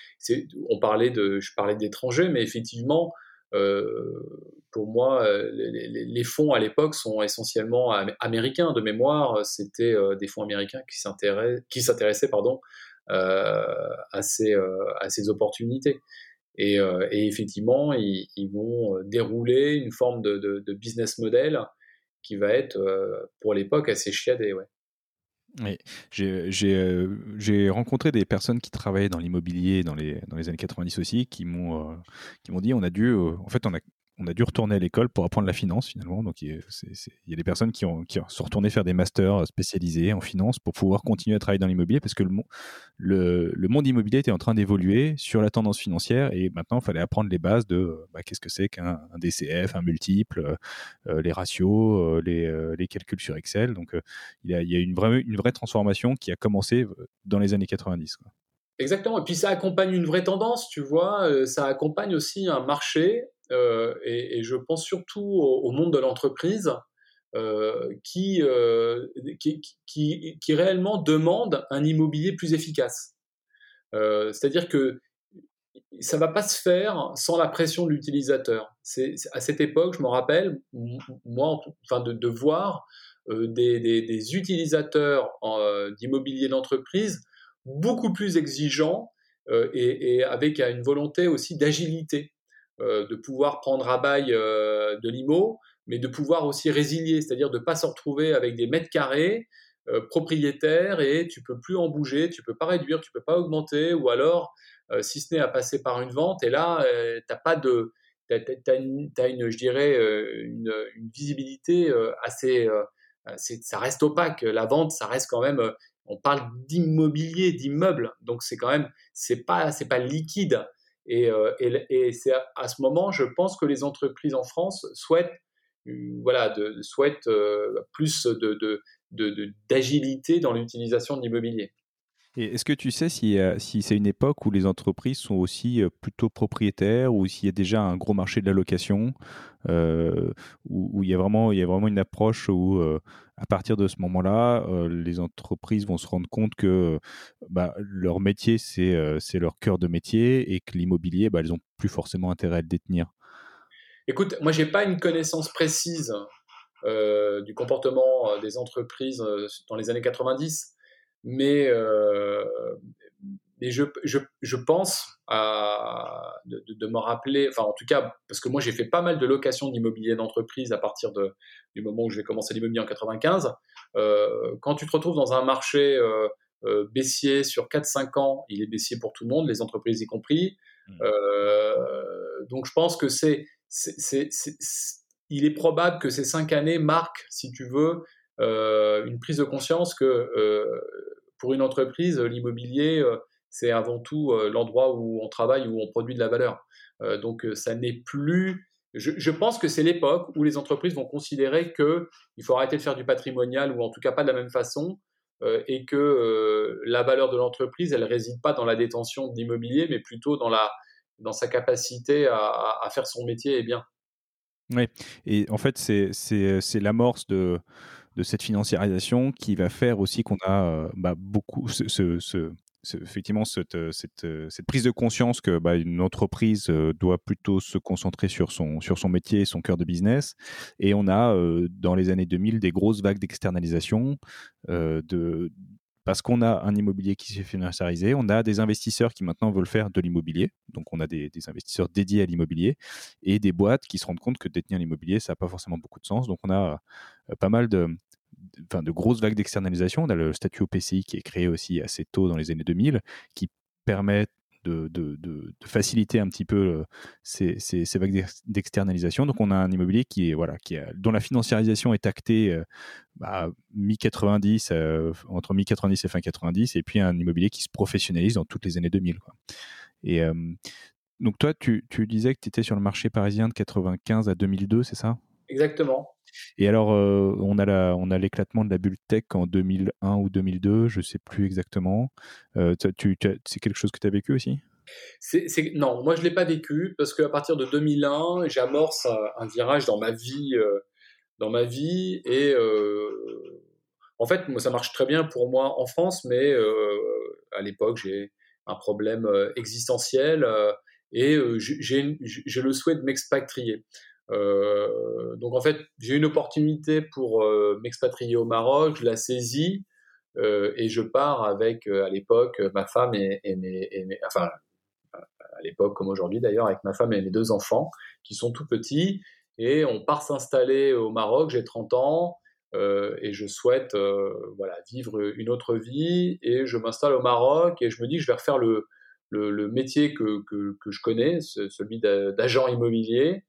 on parlait de, je parlais d'étrangers, mais effectivement, euh, pour moi, euh, les, fonds à l'époque sont essentiellement américains de mémoire. C'était des fonds américains qui s'intéressaient, pardon, à ces, à ces opportunités. Euh, et, effectivement, ils, vont euh, dérouler une forme de, business model qui va être, euh, pour l'époque, assez chiadé. Ouais. Oui, j'ai rencontré des personnes qui travaillaient dans l'immobilier dans les, années 90 aussi, qui m'ont qui m'ont dit on a dû, en fait, on a on a dû retourner à l'école pour apprendre la finance finalement. Donc il y, a des personnes qui, ont, qui sont retournées faire des masters spécialisés en finance pour pouvoir continuer à travailler dans l'immobilier parce que le, monde immobilier était en train d'évoluer sur la tendance financière et maintenant il fallait apprendre les bases de bah, qu'est-ce que c'est qu'un DCF, un multiple, euh, euh, les ratios, euh, les, calculs sur Excel. Donc il, y a, il une vraie transformation qui a commencé dans les années 90. Exactement. Et puis ça accompagne une vraie tendance, tu vois. Ça accompagne aussi un marché euh, et, je pense surtout au, monde de l'entreprise euh, qui, euh, qui, qui, réellement demande un immobilier plus efficace. C'est-à-dire que ça va pas se faire sans la pression de l'utilisateur. À cette époque, je me rappelle, moi, enfin, de, voir des, utilisateurs d'immobilier d'entreprise beaucoup plus exigeants et, avec une volonté aussi d'agilité. Euh, de pouvoir prendre à bail euh, de l'IMO, mais de pouvoir aussi résilier, c'est-à-dire de ne pas se retrouver avec des mètres carrés euh, propriétaires et tu peux plus en bouger, tu peux pas réduire, tu peux pas augmenter, ou alors, si ce n'est à passer par une vente, et là, tu pas de... Tu as, une, je dirais, une, visibilité assez, Ça reste opaque. La vente, ça reste quand même... On parle d'immobilier, d'immeuble, donc c'est quand même... C'est pas, pas liquide. Euh, et, c'est à, ce moment, je pense que les entreprises en France souhaitent, euh, voilà, souhaitent euh, plus d'agilité dans l'utilisation de l'immobilier. Et est-ce que tu sais si, si c'est une époque où les entreprises sont aussi plutôt propriétaires ou s'il y a déjà un gros marché de la location, où, il, y a vraiment, une approche où à partir de ce moment-là, euh, les entreprises vont se rendre compte que bah, leur métier, euh, c'est leur cœur de métier et que l'immobilier, bah, elles n'ont plus forcément intérêt à le détenir. Écoute, moi, je n'ai pas une connaissance précise euh, du comportement des entreprises dans les années 90, mais, mais je, je, je, pense à, de, de, me rappeler, enfin en tout cas, parce que moi j'ai fait pas mal de locations d'immobilier d'entreprise à partir de, du moment où j'ai commencé l'immobilier en 95. Euh, quand tu te retrouves dans un marché euh, euh, baissier sur 4-5 ans, il est baissier pour tout le monde, les entreprises y compris. Mmh. Euh, donc je pense que c'est, il est probable que ces 5 années marquent, si tu veux, euh, une prise de conscience que pour une entreprise, l'immobilier c'est avant tout euh, l'endroit où on travaille, où on produit de la valeur. Euh, donc euh, ça n'est plus je, pense que c'est l'époque où les entreprises vont considérer qu'il faut arrêter de faire du patrimonial, ou en tout cas pas de la même façon, et que la valeur de l'entreprise, elle réside pas dans la détention d'immobilier, mais plutôt dans, la, dans sa capacité à, faire son métier et bien. Oui, et en fait, c'est l'amorce de, de cette financiarisation qui va faire aussi qu'on a bah, beaucoup ce, ce, effectivement euh, euh, cette, prise de conscience que bah, une entreprise euh, doit plutôt se concentrer sur son, sur son métier et son cœur de business. Et on a, dans les années 2000, des grosses vagues d'externalisation, de parce qu'on a un immobilier qui s'est financiarisé, on a des investisseurs qui maintenant veulent faire de l'immobilier, donc on a des, investisseurs dédiés à l'immobilier, et des boîtes qui se rendent compte que détenir l'immobilier, ça n'a pas forcément beaucoup de sens. Donc on a euh, pas mal de, enfin, de grosses vagues d'externalisation. On a le statut OPCI qui est créé aussi assez tôt dans les années 2000, qui permet de, faciliter un petit peu euh, ces, vagues d'externalisation. Donc on a un immobilier qui est voilà, qui dont la financiarisation est actée euh, bah, mi 90 euh, entre mi 90 et fin 90, et puis un immobilier qui se professionnalise dans toutes les années 2000. Quoi. Et donc toi, tu, tu disais que tu étais sur le marché parisien de 95 à 2002, c'est ça? Exactement. Et alors, euh, on a la, on a l'éclatement de la bulle tech en 2001 ou 2002, je sais plus exactement. Euh, tu, c'est quelque chose que tu as vécu aussi? C'est, non, moi je l'ai pas vécu parce qu'à partir de 2001, j'amorce un, virage dans ma vie, euh, dans ma vie et en fait, moi ça marche très bien pour moi en France, mais à l'époque j'ai un problème existentiel et j'ai, j'ai le souhait de m'expatrier. Euh, donc en fait, j'ai une opportunité pour euh, m'expatrier au Maroc, je la saisis euh, et je pars avec à l'époque ma femme et, et, mes, et mes, enfin à l'époque comme aujourd'hui d'ailleurs avec ma femme et mes deux enfants qui sont tout petits et on part s'installer au Maroc. J'ai 30 ans. Euh, et je souhaite euh, voilà vivre une autre vie et je m'installe au Maroc et je me dis je vais refaire le, le, le métier que, que, que, je connais, celui d'agent immobilier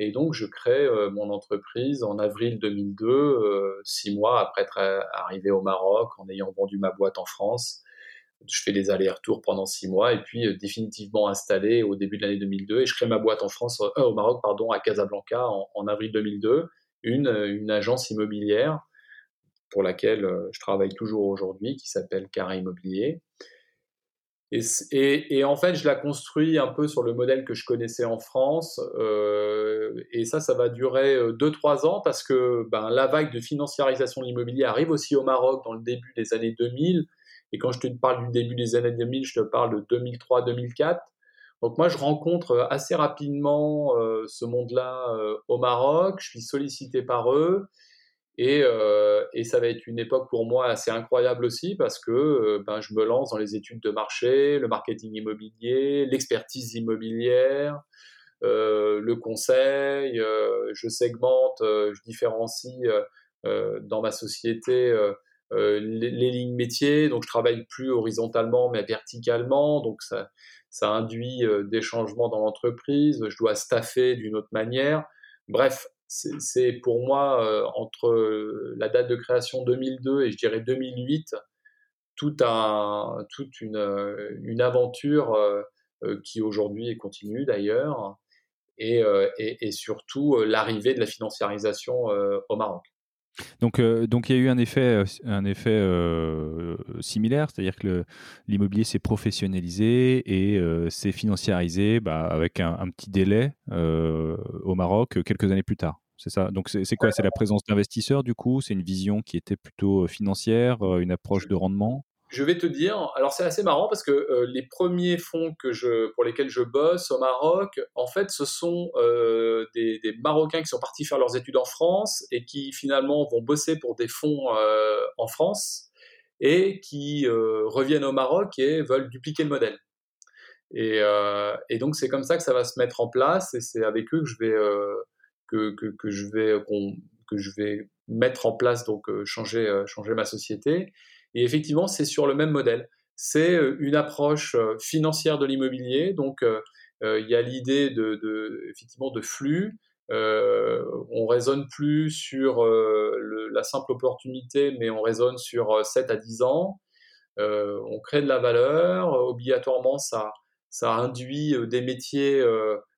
et donc, je crée euh, mon entreprise en avril 2002, euh, six mois après être euh, arrivé au Maroc, en ayant vendu ma boîte en France. Je fais des allers-retours pendant six mois et puis définitivement installé au début de l'année 2002. Et je crée ma boîte en France, au Maroc, pardon, à Casablanca en, avril 2002, une, une agence immobilière pour laquelle je travaille toujours aujourd'hui, qui s'appelle Carré Immobilier. Et, et, et, en fait, je la construis un peu sur le modèle que je connaissais en France. Euh, et ça, ça va durer 2-3 euh, ans parce que ben, la vague de financiarisation de l'immobilier arrive aussi au Maroc dans le début des années 2000. Et quand je te parle du début des années 2000, je te parle de 2003-2004. Donc moi, je rencontre assez rapidement euh, ce monde-là euh, au Maroc. Je suis sollicité par eux. Et, euh, et, ça va être une époque pour moi assez incroyable aussi parce que euh, ben, je me lance dans les études de marché, le marketing immobilier, l'expertise immobilière, euh, le conseil, je segmente, je différencie dans ma société les, les, lignes métiers, donc je travaille plus horizontalement mais verticalement, donc ça, ça induit des changements dans l'entreprise, je dois staffer d'une autre manière. Bref, c'est pour moi, euh, entre la date de création 2002 et je dirais 2008, tout un, toute une, aventure euh, euh, qui aujourd'hui continue d'ailleurs, et, surtout l'arrivée de la financiarisation au Maroc. Donc, donc il y a eu un effet, effet euh, similaire, c'est-à-dire que l'immobilier s'est professionnalisé et euh, s'est financiarisé bah, avec un, un, petit délai euh, au Maroc quelques années plus tard. C'est ça. Donc c'est quoi? C'est la présence d'investisseurs du coup? C'est une vision qui était plutôt financière, une approche de rendement? Je vais te dire, alors c'est assez marrant parce que euh, les premiers fonds que je, pour lesquels je bosse au Maroc, en fait, ce sont euh, des, des, Marocains qui sont partis faire leurs études en France et qui finalement vont bosser pour des fonds euh, en France et qui euh, reviennent au Maroc et veulent dupliquer le modèle. Et, euh, et donc c'est comme ça que ça va se mettre en place et c'est avec eux que je vais que, que, que, je vais que je vais mettre en place donc changer changer ma société. Et effectivement, c'est sur le même modèle. C'est euh, une approche euh, financière de l'immobilier. Donc, euh, il y a l'idée de, effectivement de flux. Euh, on raisonne plus sur la simple opportunité, mais on raisonne sur 7 à 10 ans. On crée de la valeur. Obligatoirement, ça, ça induit des métiers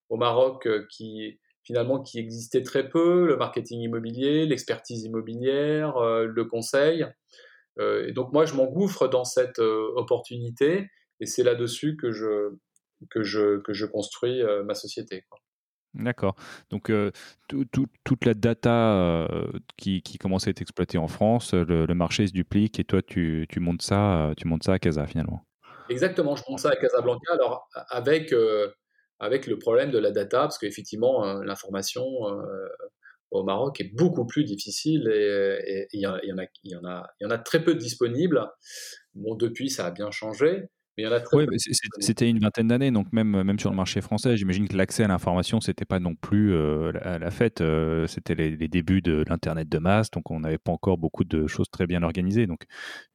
au Maroc qui finalement qui existaient très peu, le marketing immobilier, l'expertise immobilière, le conseil. Euh, et donc moi, je m'engouffre dans cette euh, opportunité et c'est là-dessus que je, que, je, que je construis euh, ma société. D'accord. Donc toute la data qui, qui, commence à être exploitée en France, le, marché se duplique et toi tu, tu, montes ça, tu montes ça à Casa finalement. Exactement, je monte ça à Casablanca. Alors avec avec le problème de la data, parce qu'effectivement l'information au Maroc est beaucoup plus difficile et il y, en a, y, en a, y en a très peu disponibles. bon, depuis, ça a bien changé. Oui, c'était une vingtaine d'années, donc même, même sur le marché français, j'imagine que l'accès à l'information, c'était pas non plus euh, à la fête. Euh, c'était les, débuts de l'Internet de masse, donc on n'avait pas encore beaucoup de choses très bien organisées. Donc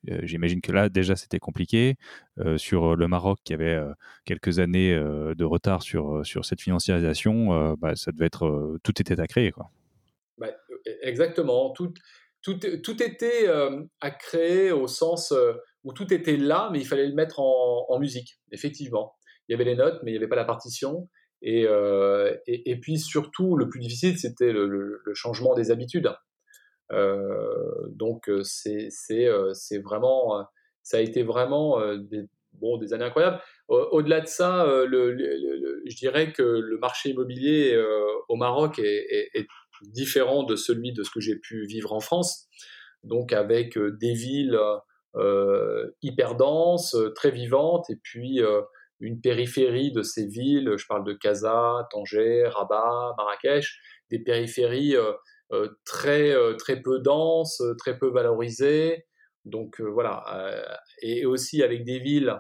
euh, j'imagine que là, déjà, c'était compliqué. sur le Maroc, qui avait quelques années de retard sur, sur cette financiarisation, bah, ça devait être. tout était à créer. Quoi. Bah, exactement. Tout, tout, tout était à créer au sens où tout était là, mais il fallait le mettre en, musique, effectivement. Il y avait les notes, mais il n'y avait pas la partition. Euh, et, et, puis surtout, le plus difficile, c'était le, changement des habitudes. Euh, donc c'est euh, c'est vraiment, ça a été vraiment des, bon, des années incroyables. Au-delà de ça, le, je dirais que le marché immobilier au Maroc est, différent de celui de ce que j'ai pu vivre en France. Donc avec des villes euh, hyper dense, euh, très vivante, et puis euh, une périphérie de ces villes, je parle de Casa, Tanger, Rabat, Marrakech, des périphéries très, très peu denses, très peu valorisées. Donc voilà, et aussi avec des villes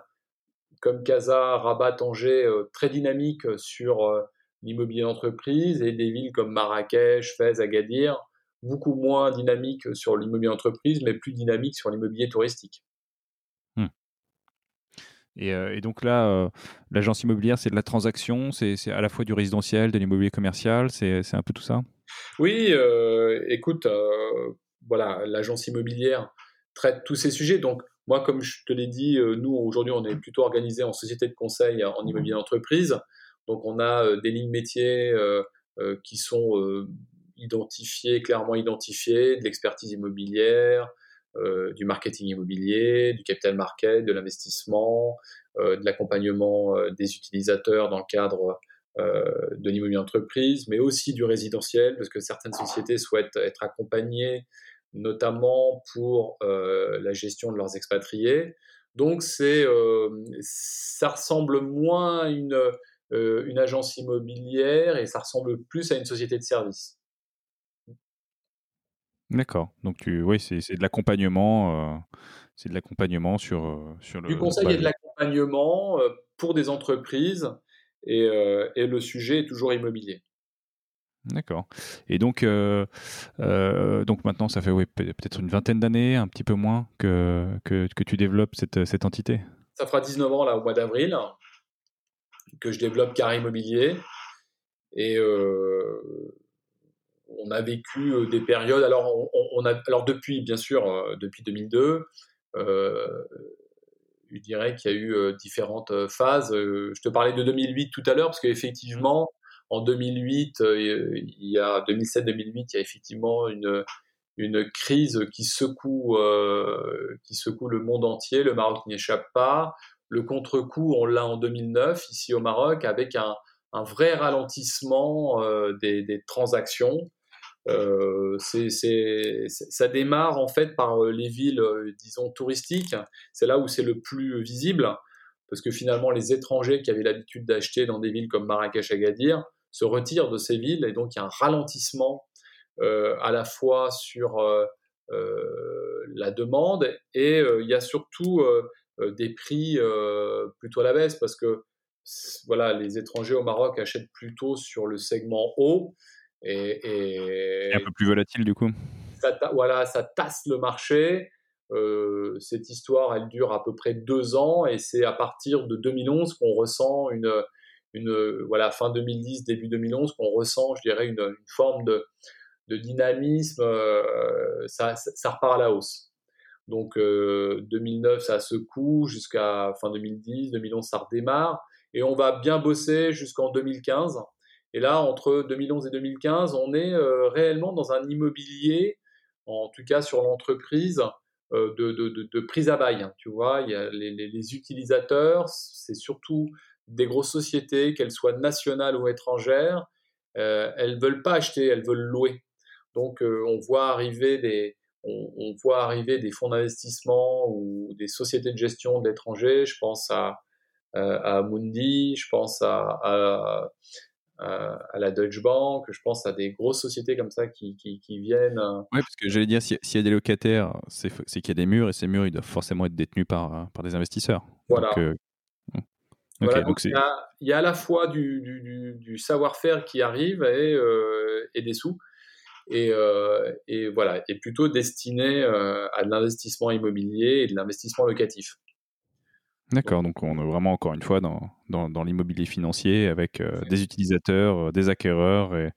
comme Casa, Rabat, Tanger, très dynamiques sur l'immobilier d'entreprise, et des villes comme Marrakech, Fès, Agadir, beaucoup moins dynamique sur l'immobilier entreprise, mais plus dynamique sur l'immobilier touristique. Hmm. Euh, et, donc là, euh, l'agence immobilière, c'est de la transaction, c'est à la fois du résidentiel, de l'immobilier commercial, c'est un peu tout ça? Oui, euh, écoute, voilà, l'agence immobilière traite tous ces sujets. Donc moi, comme je te l'ai dit, nous, aujourd'hui, on est plutôt organisé en société de conseil en immobilier d'entreprise. Donc on a des lignes métiers qui sont identifié, clairement identifié, de l'expertise immobilière, du marketing immobilier, du capital market, de l'investissement, de l'accompagnement des utilisateurs dans le cadre de l'immobilier entreprise, mais aussi du résidentiel, parce que certaines sociétés souhaitent être accompagnées, notamment pour la gestion de leurs expatriés. Donc c'est, ça ressemble moins à une, une agence immobilière et ça ressemble plus à une société de service. D'accord. Donc tu, oui, c'est de l'accompagnement, euh, c'est de l'accompagnement sur euh, sur le. Du conseil et de l'accompagnement euh, pour des entreprises et, et, le sujet est toujours immobilier. D'accord. Et donc, donc maintenant, ça fait oui, peut-être une vingtaine d'années, un petit peu moins, que, que, que, tu développes cette, cette entité? Ça fera 19 ans, là, au mois d'avril, que je développe Car Immobilier. Et on a vécu euh, des périodes. Alors, on, a, alors depuis, bien sûr, euh, depuis 2002, euh, je dirais qu'il y a eu différentes phases. je te parlais de 2008 tout à l'heure, parce qu'effectivement, en 2008, il y a 2007-2008, il y a effectivement une, une crise qui secoue, qui secoue le monde entier. Le Maroc n'y échappe pas. Le contre-coup, on l'a en 2009 ici au Maroc avec un, vrai ralentissement des, des, transactions. Euh, ça démarre en fait par euh, les villes, euh, disons, touristiques. C'est là où c'est le plus visible, parce que finalement, les étrangers qui avaient l'habitude d'acheter dans des villes comme Marrakech, Agadir, se retirent de ces villes, et donc il y a un ralentissement à la fois sur la demande, et il y a surtout des prix plutôt à la baisse, parce que voilà, les étrangers au Maroc achètent plutôt sur le segment haut, et, un peu plus volatile du coup. Ça, voilà, ça tasse le marché. Euh, cette histoire, elle dure à peu près deux ans et c'est à partir de 2011 qu'on ressent une, une, voilà, fin 2010, début 2011, qu'on ressent, je dirais, une, une forme de, de dynamisme. Euh, ça, ça, repart à la hausse. Donc euh, 2009, ça secoue jusqu'à fin 2010, 2011, ça redémarre et on va bien bosser jusqu'en 2015 et là, entre 2011 et 2015, on est euh, réellement dans un immobilier, en tout cas sur l'entreprise, euh, de, prise à bail. Hein, tu vois, il y a les, utilisateurs, c'est surtout des grosses sociétés, qu'elles soient nationales ou étrangères, euh, elles veulent pas acheter, elles veulent louer. Donc, euh, on voit arriver des, on, voit arriver des fonds d'investissement ou des sociétés de gestion de l'étranger. Je pense à, à Mundi, je pense à, à la Deutsche Bank, je pense à des grosses sociétés comme ça qui, qui, viennent. Oui, parce que j'allais dire, s'il y a des locataires, c'est qu'il y a des murs, et ces murs, ils doivent forcément être détenus par, par des investisseurs. Voilà. Hmm. donc, il, y a, à la fois du, du, du savoir-faire qui arrive et, et des sous. Et, et, voilà, et plutôt destiné à de l'investissement immobilier et de l'investissement locatif. D'accord, donc on est vraiment encore une fois dans, dans, l'immobilier financier avec euh, des utilisateurs, euh, des acquéreurs et,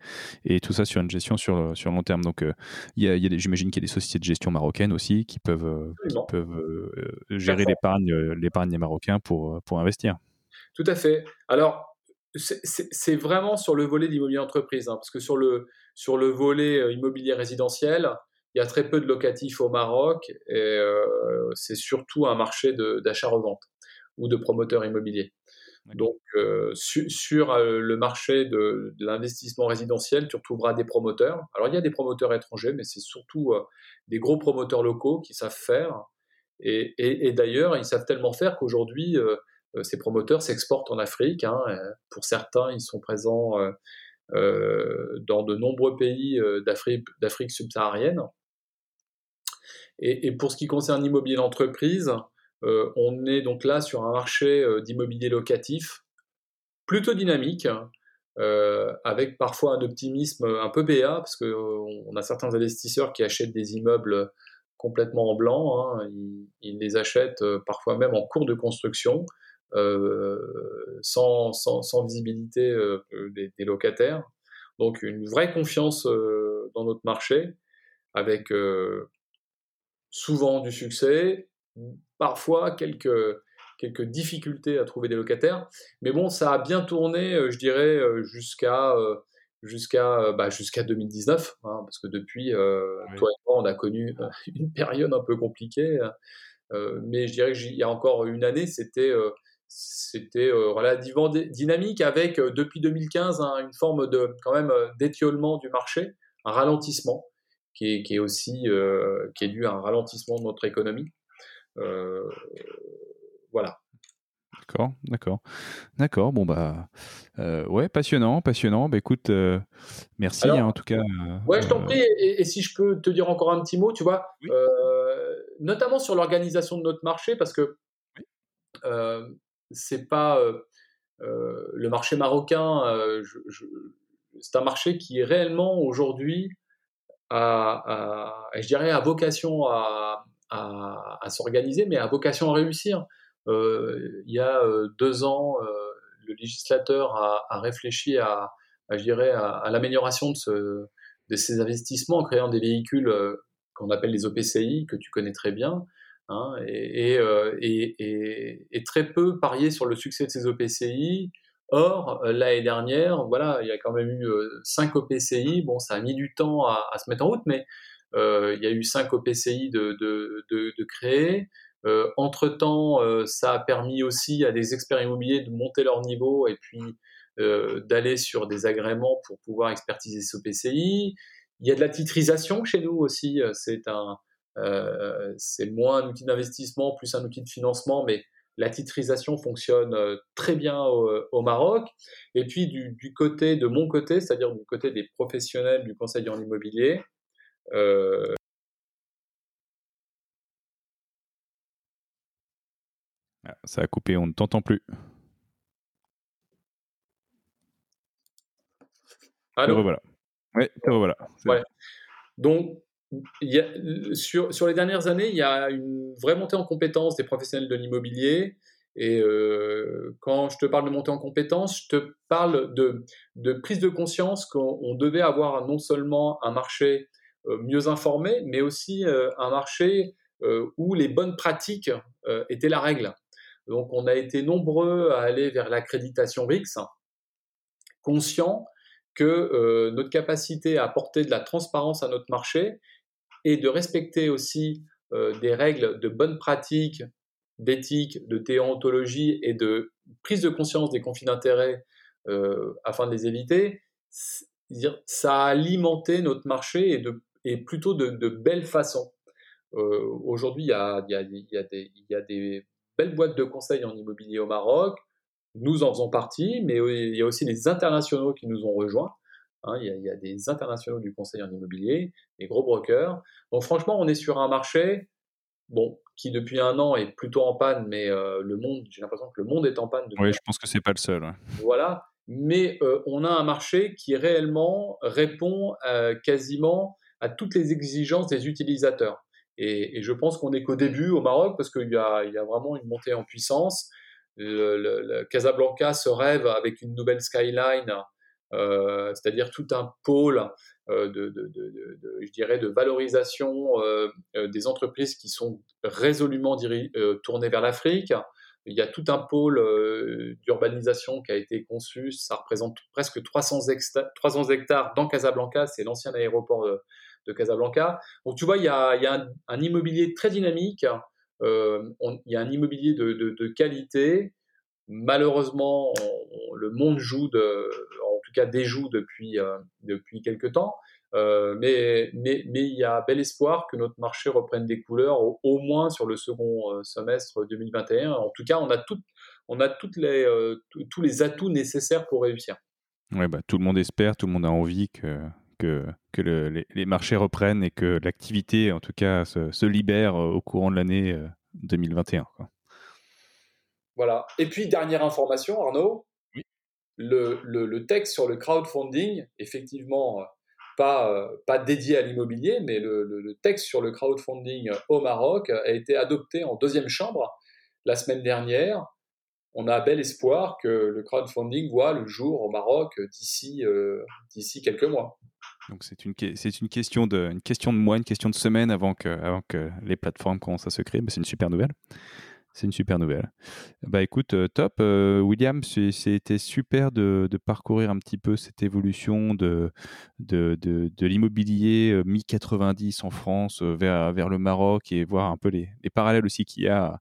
et, tout ça sur une gestion sur, sur long terme. Donc euh, y a, y a j'imagine qu'il y a des sociétés de gestion marocaines aussi qui peuvent, qui peuvent gérer l'épargne, l'épargne des Marocains pour, pour investir. Tout à fait. Alors c'est vraiment sur le volet d'immobilier entreprise, hein, parce que sur le, sur le volet immobilier résidentiel, il y a très peu de locatifs au Maroc et c'est surtout un marché d'achat-revente ou de promoteurs immobiliers. Donc, euh, sur euh, le marché de, l'investissement résidentiel, tu retrouveras des promoteurs. Alors, il y a des promoteurs étrangers, mais c'est surtout euh, des gros promoteurs locaux qui savent faire. Et, d'ailleurs, ils savent tellement faire qu'aujourd'hui, ces promoteurs s'exportent en Afrique. Hein, pour certains, ils sont présents dans de nombreux pays d'Afrique subsaharienne. Et, pour ce qui concerne l'immobilier d'entreprise, euh, on est donc là sur un marché euh, d'immobilier locatif plutôt dynamique, euh, avec parfois un optimisme un peu BA, parce qu'on a certains investisseurs qui achètent des immeubles complètement en blanc, hein. ils, les achètent parfois même en cours de construction, sans, visibilité des, locataires. Donc une vraie confiance dans notre marché, avec souvent du succès, parfois quelques, quelques difficultés à trouver des locataires. Mais bon, ça a bien tourné, euh, je dirais, euh, jusqu'à euh, jusqu'à bah, jusqu'à 2019, hein, parce que depuis, toi et moi, on a connu une période un peu compliquée. mais je dirais qu'il y a encore une année, c'était c'était relativement dynamique avec depuis 2015 hein, une forme de quand même d'étiolement du marché, un ralentissement qui est, qui est aussi qui est dû à un ralentissement de notre économie. Euh, voilà. D'accord, d'accord, d'accord. Bon bah, euh, ouais, passionnant, passionnant. Bah écoute, euh, merci hein, en tout cas. ouais, je t'en prie. Et, si je peux te dire encore un petit mot, tu vois, notamment sur l'organisation de notre marché, parce que c'est pas le marché marocain. c'est un marché qui est réellement aujourd'hui à, à vocation à, s'organiser, mais à vocation à réussir. Euh, il y a euh, deux ans, euh, le législateur a, réfléchi à, je à, l'amélioration de, de, ces investissements en créant des véhicules qu'on appelle les OPCI, que tu connais très bien, hein, et, et, très peu parié sur le succès de ces OPCI. Or, l'année dernière, voilà, il y a quand même eu 5 OPCI. Bon, ça a mis du temps à, se mettre en route, mais euh, il y a eu cinq OPCI de, créer. Euh, entre-temps, euh, ça a permis aussi à des experts immobiliers de monter leur niveau et puis d'aller sur des agréments pour pouvoir expertiser ce OPCI. Il y a de la titrisation chez nous aussi. C'est un, euh, c'est moins un outil d'investissement plus un outil de financement, mais la titrisation fonctionne très bien au, au Maroc. Et puis du, du, côté de mon côté, c'est-à-dire du côté des professionnels du conseil en immobilier, euh, ah, ça a coupé, on ne t'entend plus. Alors voilà. Oui, voilà. Donc, sur, les dernières années, il y a une vraie montée en compétences des professionnels de l'immobilier. Et euh, quand je te parle de montée en compétences, je te parle de, de prise de conscience qu'on devait avoir non seulement un marché euh, mieux informé, mais aussi euh, un marché où les bonnes pratiques étaient la règle. Donc on a été nombreux à aller vers l'accréditation RICS, conscient que notre capacité à apporter de la transparence à notre marché et de respecter aussi des règles de bonnes pratiques, d'éthique, de théontologie et de prise de conscience des conflits d'intérêts afin de les éviter, ça a alimenté notre marché et de et plutôt de, de belle façon. Euh, aujourd'hui, il y a, des belles boîtes de conseil en immobilier au Maroc. nous en faisons partie, mais il y a aussi des internationaux qui nous ont rejoints. Hein, il, y a, des internationaux du conseil en immobilier, des gros brokers. Donc franchement, on est sur un marché bon, qui depuis un an est plutôt en panne, mais euh, le monde, j'ai l'impression que le monde est en panne. oui, je pense que c'est pas le seul. Voilà, mais euh, on a un marché qui réellement répond euh, quasiment à toutes les exigences des utilisateurs. Et, je pense qu'on n'est qu'au début au Maroc parce qu'il y, y a, vraiment une montée en puissance. Le, Casablanca se rêve avec une nouvelle skyline, euh, c'est-à-dire tout un pôle euh, de, je dirais, de valorisation euh, des entreprises qui sont résolument tournées vers l'Afrique. Il y a tout un pôle d'urbanisation qui a été conçu. Ça représente presque 300 hectares, 300 hectares dans Casablanca. C'est l'ancien aéroport de, Casablanca. Donc tu vois, il y a, un, immobilier très dynamique. il y a un immobilier de, qualité. Malheureusement, le monde joue de, tout cas déjoue depuis, euh, depuis quelques temps. Euh, mais, mais, mais il y a bel espoir que notre marché reprenne des couleurs au, moins sur le second euh, semestre 2021. En tout cas, on a, tout, on a toutes les, tous les atouts nécessaires pour réussir. Ouais, bah, tout le monde espère, tout le monde a envie que, que, que les, les, marchés reprennent et que l'activité, en tout cas, se, se libère au courant de l'année 2021. Quoi. Voilà. Et puis, dernière information, Arnaud, le, texte sur le crowdfunding, effectivement, euh, pas, euh, pas dédié à l'immobilier, mais le, texte sur le crowdfunding au Maroc a été adopté en deuxième chambre la semaine dernière. On a bel espoir que le crowdfunding voit le jour au Maroc d'ici euh, quelques mois. Donc c'est une, question de, une mois, une question de semaine avant que, avant que les plateformes commencent à se créer. C'est une super nouvelle. C'est une super nouvelle. Bah écoute, euh, top. Euh, William, c'était super de, parcourir un petit peu cette évolution de, l'immobilier euh, mi-90 en France vers, vers le Maroc et voir un peu les, les parallèles aussi qu'il y a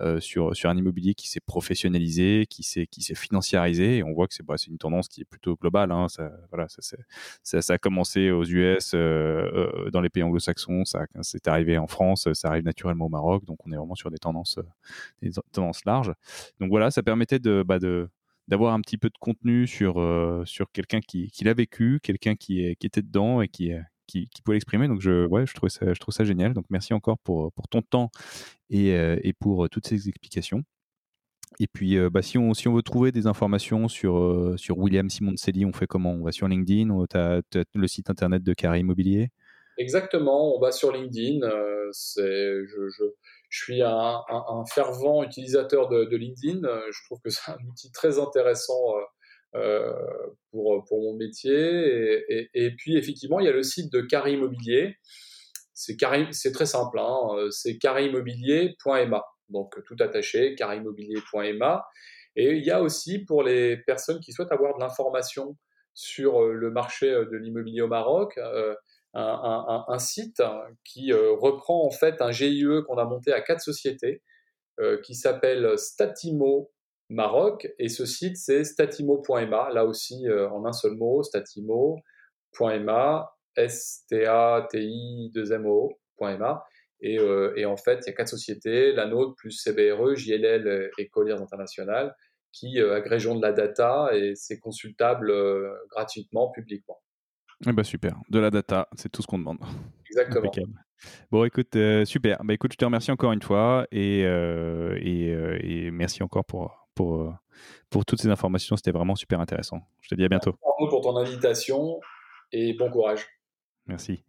euh, sur, sur un immobilier qui s'est professionnalisé, qui s'est qui s'est financiarisé. Et on voit que c'est bah, c'est une tendance qui est plutôt globale. Hein. Ça, voilà, ça, ça, ça, a commencé aux US, euh, euh, dans les pays anglo-saxons, ça c'est arrivé en France, ça arrive naturellement au Maroc. Donc on est vraiment sur des tendances, des tendances larges. Donc voilà, ça permettait de, bah, d'avoir un petit peu de contenu sur sur quelqu'un qui, qui l'a vécu, quelqu'un qui, qui était dedans et qui, qui, pouvait l'exprimer. Donc, je, ouais, je, trouve ça, je trouve ça génial. Donc, merci encore pour, pour ton temps et, euh, et pour euh, toutes ces explications. Et puis, euh, bah, si, on, si on veut trouver des informations sur, sur William Simoncelli, on fait comment? On va sur LinkedIn as, le site internet de Carré Immobilier? Exactement, on va sur LinkedIn. c'est, je, je, je, suis un, fervent utilisateur de, LinkedIn. Je trouve que c'est un outil très intéressant euh, pour, pour mon métier. Et, puis, effectivement, il y a le site de Carré Immobilier. C'est, très simple, hein, c'est carréimmobilier.ma. Donc, tout attaché, carréimmobilier.ma. Et il y a aussi pour les personnes qui souhaitent avoir de l'information sur euh, le marché euh, de l'immobilier au Maroc, un, site qui reprend en fait un GIE qu'on a monté à quatre sociétés, qui s'appelle Statimo Maroc. Et ce site, c'est statimo.ma, là aussi euh, en un seul mot, statimo.ma, S-T-A-T-I-2-M-O.ma. Et, euh, et en fait, il y a quatre sociétés, la nôtre plus CBRE, JLL et Colliers International, qui euh, agrégeons de la data et c'est consultable gratuitement, publiquement. Eh ben super, de la data, c'est tout ce qu'on demande. Exactement. Bon, écoute, super. Bah, écoute, je te remercie encore une fois et, et, et merci encore pour, pour, euh, pour toutes ces informations. C'était vraiment super intéressant. Je te dis à bientôt. Merci pour ton invitation et bon courage. Merci.